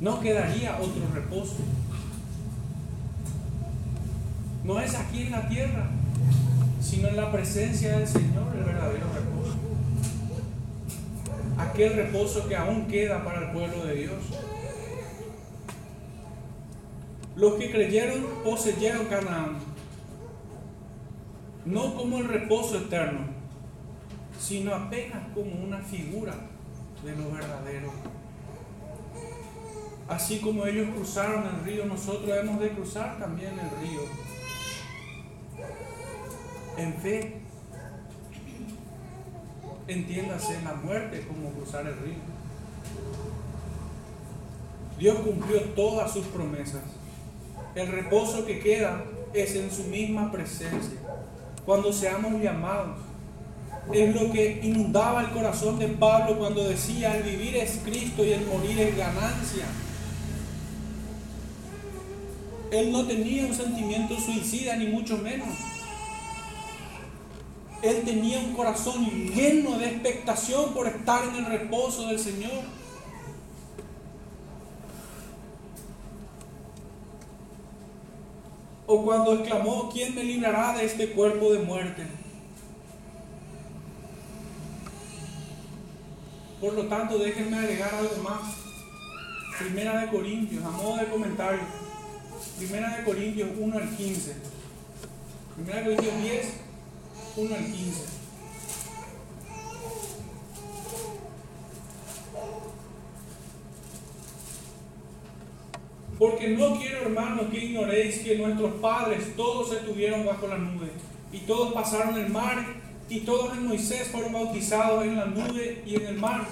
No quedaría otro reposo. No es aquí en la tierra, sino en la presencia del Señor el verdadero reposo aquel reposo que aún queda para el pueblo de Dios. Los que creyeron poseyeron Canaán, no como el reposo eterno, sino apenas como una figura de lo verdadero. Así como ellos cruzaron el río, nosotros hemos de cruzar también el río. En fe, entiéndase la muerte como cruzar el río. Dios cumplió todas sus promesas. El reposo que queda es en su misma presencia. Cuando seamos llamados. Es lo que inundaba el corazón de Pablo cuando decía, el vivir es Cristo y el morir es ganancia. Él no tenía un sentimiento suicida, ni mucho menos él tenía un corazón lleno de expectación por estar en el reposo del Señor. O cuando exclamó, ¿quién me librará de este cuerpo de muerte? Por lo tanto, déjenme agregar algo más. Primera de Corintios, a modo de comentario. Primera de Corintios 1 al 15. Primera de Corintios 10, 1 al 15. Porque no quiero, hermanos, que ignoréis que nuestros padres todos estuvieron bajo la nube, y todos pasaron el mar, y todos en Moisés fueron bautizados en la nube y en el mar,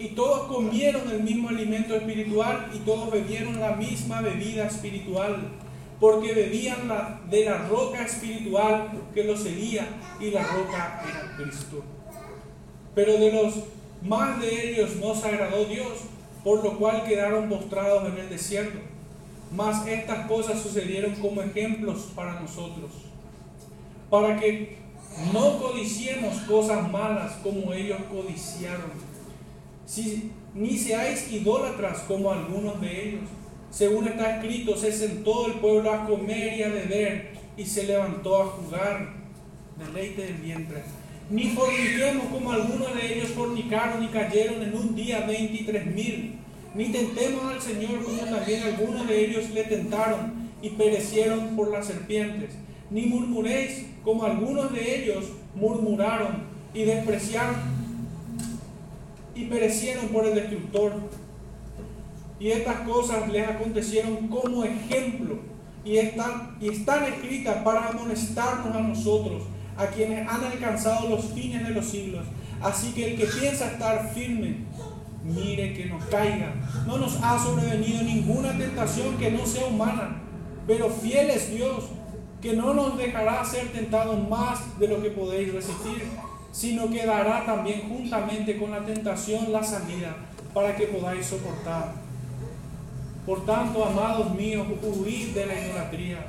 y todos comieron el mismo alimento espiritual, y todos bebieron la misma bebida espiritual porque bebían de la roca espiritual que los seguía y la roca era Cristo. Pero de los más de ellos no se agradó Dios, por lo cual quedaron postrados en el desierto. Mas estas cosas sucedieron como ejemplos para nosotros, para que no codiciemos cosas malas como ellos codiciaron, si, ni seáis idólatras como algunos de ellos. Según está escrito, se sentó el pueblo a comer y a beber y se levantó a jugar. Deleite del vientre. Ni forniquemos como algunos de ellos fornicaron y cayeron en un día 23 mil. Ni tentemos al Señor como también algunos de ellos le tentaron y perecieron por las serpientes. Ni murmuréis como algunos de ellos murmuraron y despreciaron y perecieron por el destructor. Y estas cosas les acontecieron como ejemplo y están, y están escritas para amonestarnos a nosotros, a quienes han alcanzado los fines de los siglos. Así que el que piensa estar firme, mire que no caiga. No nos ha sobrevenido ninguna tentación que no sea humana, pero fiel es Dios, que no nos dejará ser tentados más de lo que podéis resistir, sino que dará también juntamente con la tentación la salida para que podáis soportar. Por tanto, amados míos, huid de la idolatría.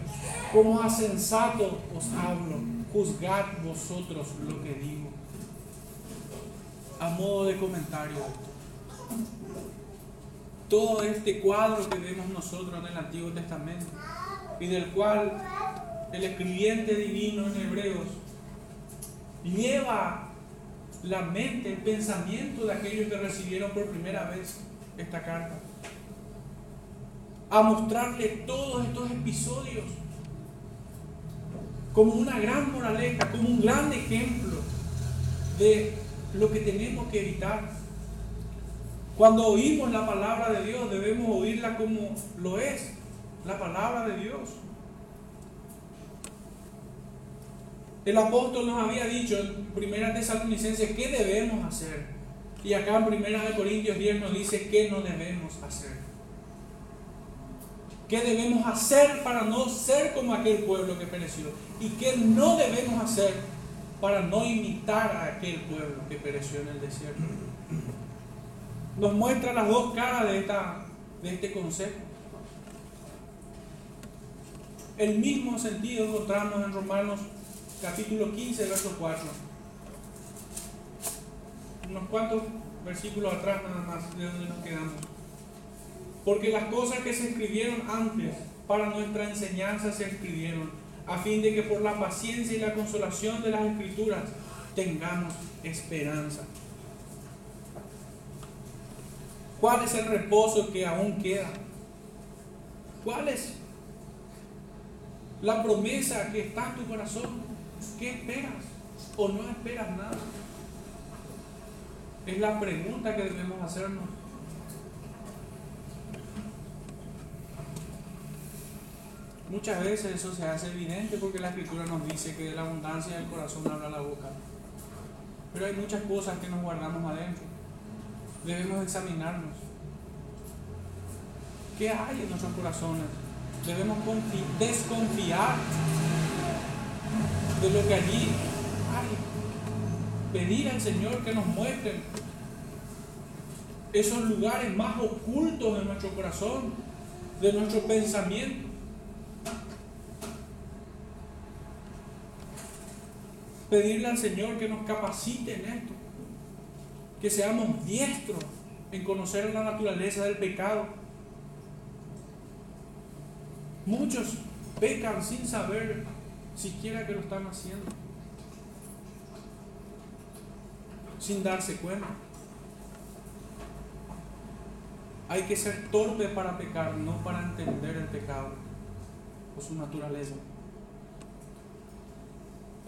Como a os hablo, juzgad vosotros lo que digo. A modo de comentario, todo este cuadro que vemos nosotros en el Antiguo Testamento y del cual el escribiente divino en Hebreos lleva la mente, el pensamiento de aquellos que recibieron por primera vez esta carta a mostrarle todos estos episodios como una gran moraleja, como un gran ejemplo de lo que tenemos que evitar. Cuando oímos la palabra de Dios debemos oírla como lo es, la palabra de Dios. El apóstol nos había dicho en Primera Tesalonicenses qué debemos hacer. Y acá en Primera de Corintios 10 nos dice qué no debemos hacer. ¿Qué debemos hacer para no ser como aquel pueblo que pereció? ¿Y qué no debemos hacer para no imitar a aquel pueblo que pereció en el desierto? Nos muestra las dos caras de, esta, de este concepto. El mismo sentido encontramos en Romanos capítulo 15, verso 4. Unos cuantos versículos atrás nada más de donde nos quedamos. Porque las cosas que se escribieron antes para nuestra enseñanza se escribieron, a fin de que por la paciencia y la consolación de las escrituras tengamos esperanza. ¿Cuál es el reposo que aún queda? ¿Cuál es la promesa que está en tu corazón? ¿Qué esperas? ¿O no esperas nada? Es la pregunta que debemos hacernos. Muchas veces eso se hace evidente porque la escritura nos dice que de la abundancia del corazón habla la boca. Pero hay muchas cosas que nos guardamos adentro. Debemos examinarnos. ¿Qué hay en nuestros corazones? Debemos desconfiar de lo que allí hay. Pedir al Señor que nos muestre esos lugares más ocultos de nuestro corazón, de nuestro pensamiento pedirle al Señor que nos capacite en esto, que seamos diestros en conocer la naturaleza del pecado. Muchos pecan sin saber siquiera que lo están haciendo, sin darse cuenta. Hay que ser torpe para pecar, no para entender el pecado o su naturaleza.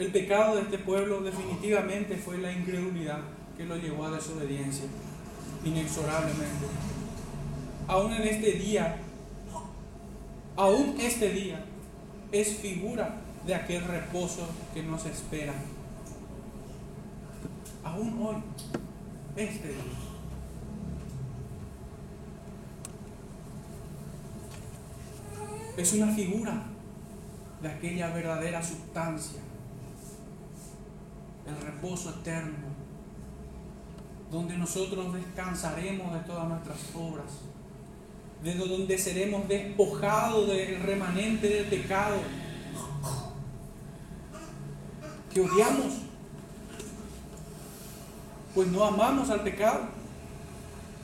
El pecado de este pueblo definitivamente fue la incredulidad que lo llevó a desobediencia, inexorablemente. Aún en este día, aún este día, es figura de aquel reposo que nos espera. Aún hoy, este día. Es una figura de aquella verdadera sustancia, reposo eterno, donde nosotros descansaremos de todas nuestras obras, de donde seremos despojados del remanente del pecado que odiamos, pues no amamos al pecado,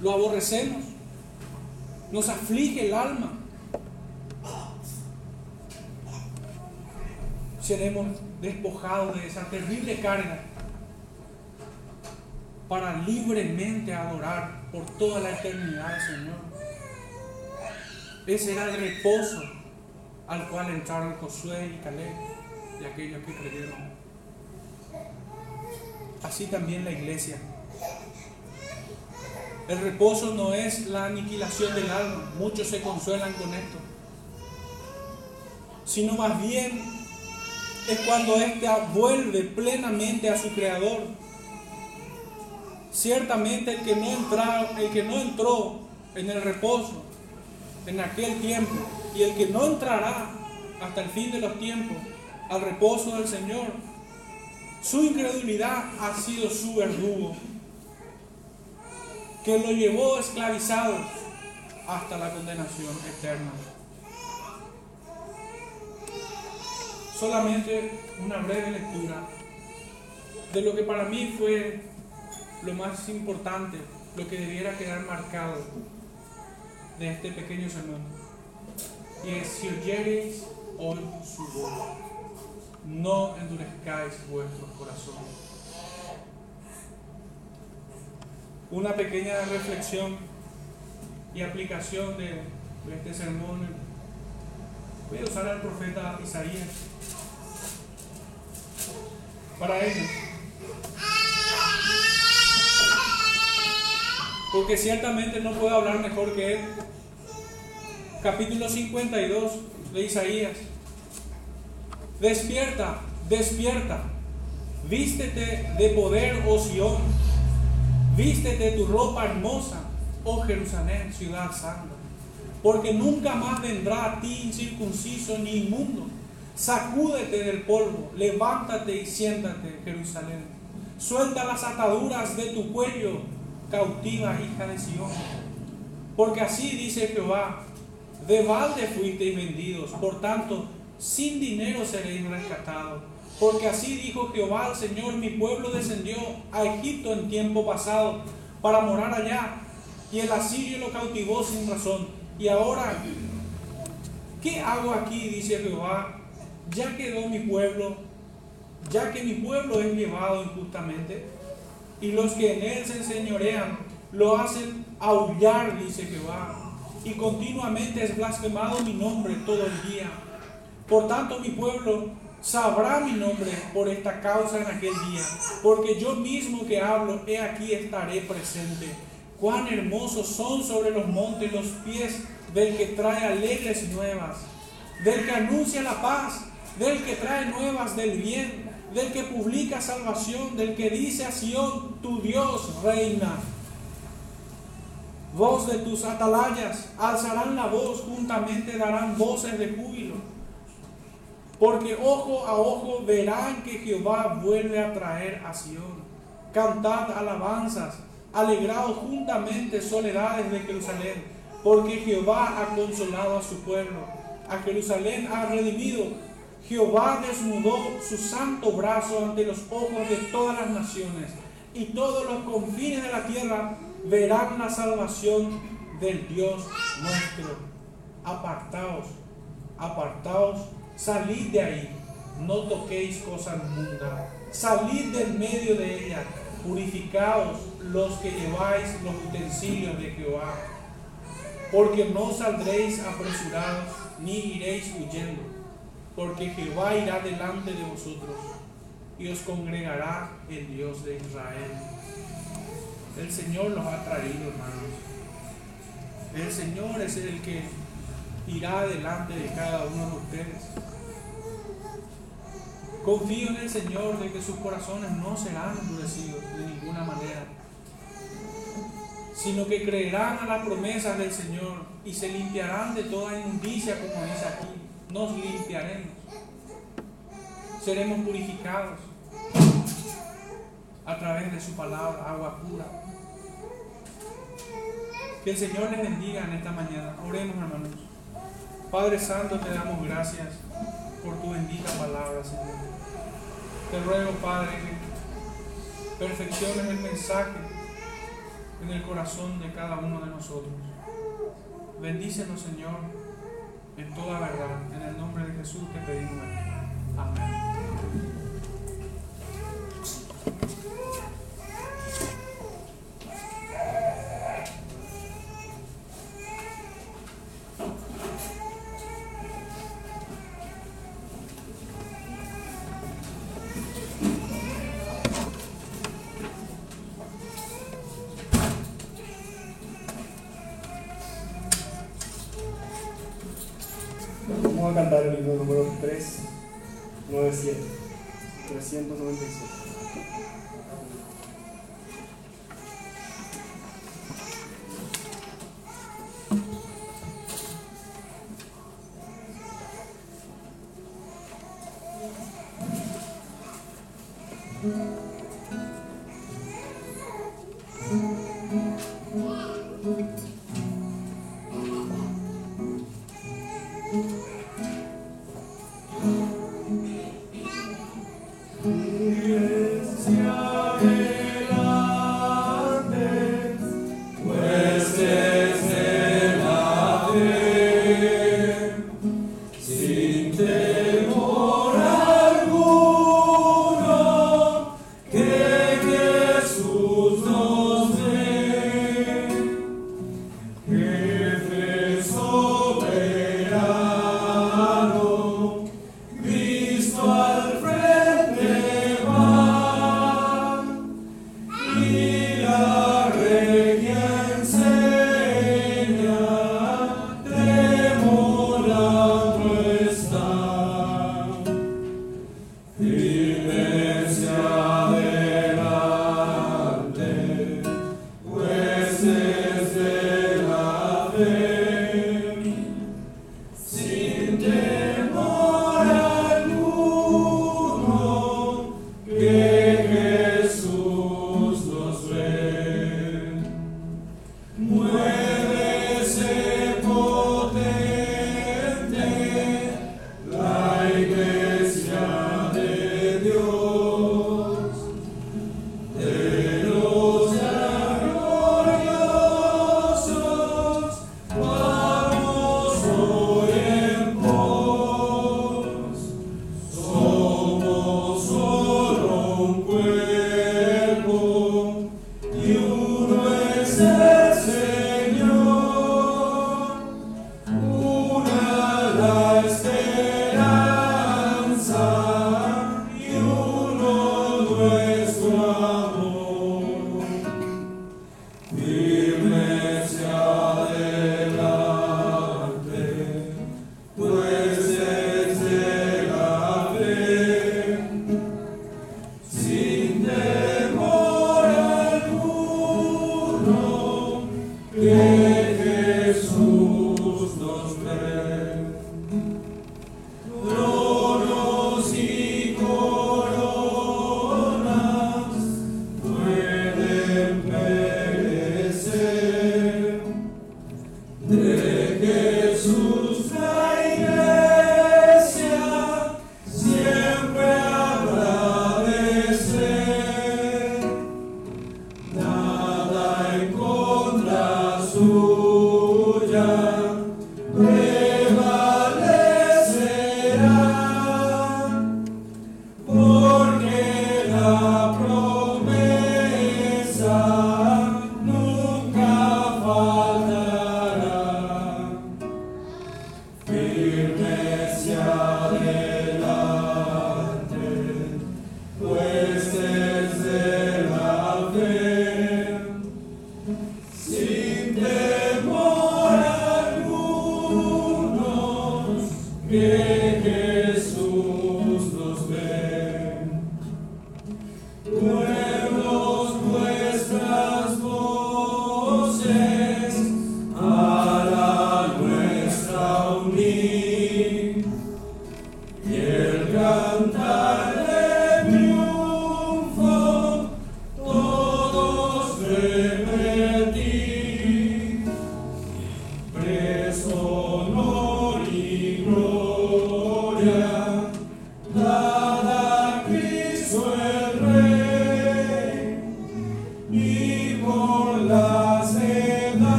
lo aborrecemos, nos aflige el alma. Seremos despojados de esa terrible carga para libremente adorar por toda la eternidad Señor. Ese era el reposo al cual entraron Josué y Caleb y aquellos que creyeron. Así también la iglesia. El reposo no es la aniquilación del alma, muchos se consuelan con esto, sino más bien es cuando ésta vuelve plenamente a su creador. Ciertamente el que no el que no entró en el reposo en aquel tiempo y el que no entrará hasta el fin de los tiempos al reposo del Señor, su incredulidad ha sido su verdugo, que lo llevó esclavizado hasta la condenación eterna. Solamente una breve lectura de lo que para mí fue lo más importante, lo que debiera quedar marcado de este pequeño sermón. Y es si oyereis hoy su voz no endurezcáis vuestros corazones. Una pequeña reflexión y aplicación de, este sermón. Voy a usar al profeta Isaías para ello. Porque ciertamente no puedo hablar mejor que él. Capítulo 52 de Isaías. Despierta, despierta. Vístete de poder, oh Sión. Vístete tu ropa hermosa, oh Jerusalén, ciudad santa. Porque nunca más vendrá a ti incircunciso ni inmundo. Sacúdete del polvo, levántate y siéntate, Jerusalén. Suelta las ataduras de tu cuello, cautiva hija de Sión. Porque así dice Jehová, de balde fuisteis vendidos, por tanto, sin dinero seréis rescatados. Porque así dijo Jehová al Señor, mi pueblo descendió a Egipto en tiempo pasado para morar allá, y el asirio lo cautivó sin razón. Y ahora, ¿qué hago aquí? dice Jehová, ya quedó mi pueblo, ya que mi pueblo es llevado injustamente, y los que en él se enseñorean lo hacen aullar, dice Jehová, y continuamente es blasfemado mi nombre todo el día. Por tanto, mi pueblo sabrá mi nombre por esta causa en aquel día, porque yo mismo que hablo, he aquí estaré presente. Cuán hermosos son sobre los montes los pies del que trae alegres nuevas, del que anuncia la paz, del que trae nuevas del bien, del que publica salvación, del que dice a Sión, tu Dios reina. Voz de tus atalayas, alzarán la voz, juntamente darán voces de júbilo porque ojo a ojo verán que Jehová vuelve a traer a Sión. Cantad alabanzas, alegraos juntamente soledades de Jerusalén, porque Jehová ha consolado a su pueblo. A Jerusalén ha redimido. Jehová desnudó su santo brazo ante los ojos de todas las naciones, y todos los confines de la tierra verán la salvación del Dios nuestro. Apartaos, apartaos Salid de ahí, no toquéis cosas mundas. Salid del medio de ella, purificaos los que lleváis los utensilios de Jehová. Porque no saldréis apresurados, ni iréis huyendo, porque Jehová irá delante de vosotros y os congregará el Dios de Israel. El Señor los ha traído, hermanos. El Señor es el que irá delante de cada uno de ustedes. Confío en el Señor de que sus corazones no serán endurecidos de ninguna manera, sino que creerán a las promesas del Señor y se limpiarán de toda inmundicia, como dice aquí. Nos limpiaremos, seremos purificados a través de su palabra, agua pura. Que el Señor les bendiga en esta mañana. Oremos, hermanos. Padre Santo, te damos gracias por tu bendita palabra, Señor. Te ruego, Padre, que perfecciones el mensaje en el corazón de cada uno de nosotros. Bendícenos, Señor, en toda verdad. En el nombre de Jesús te pedimos. Amén. 397.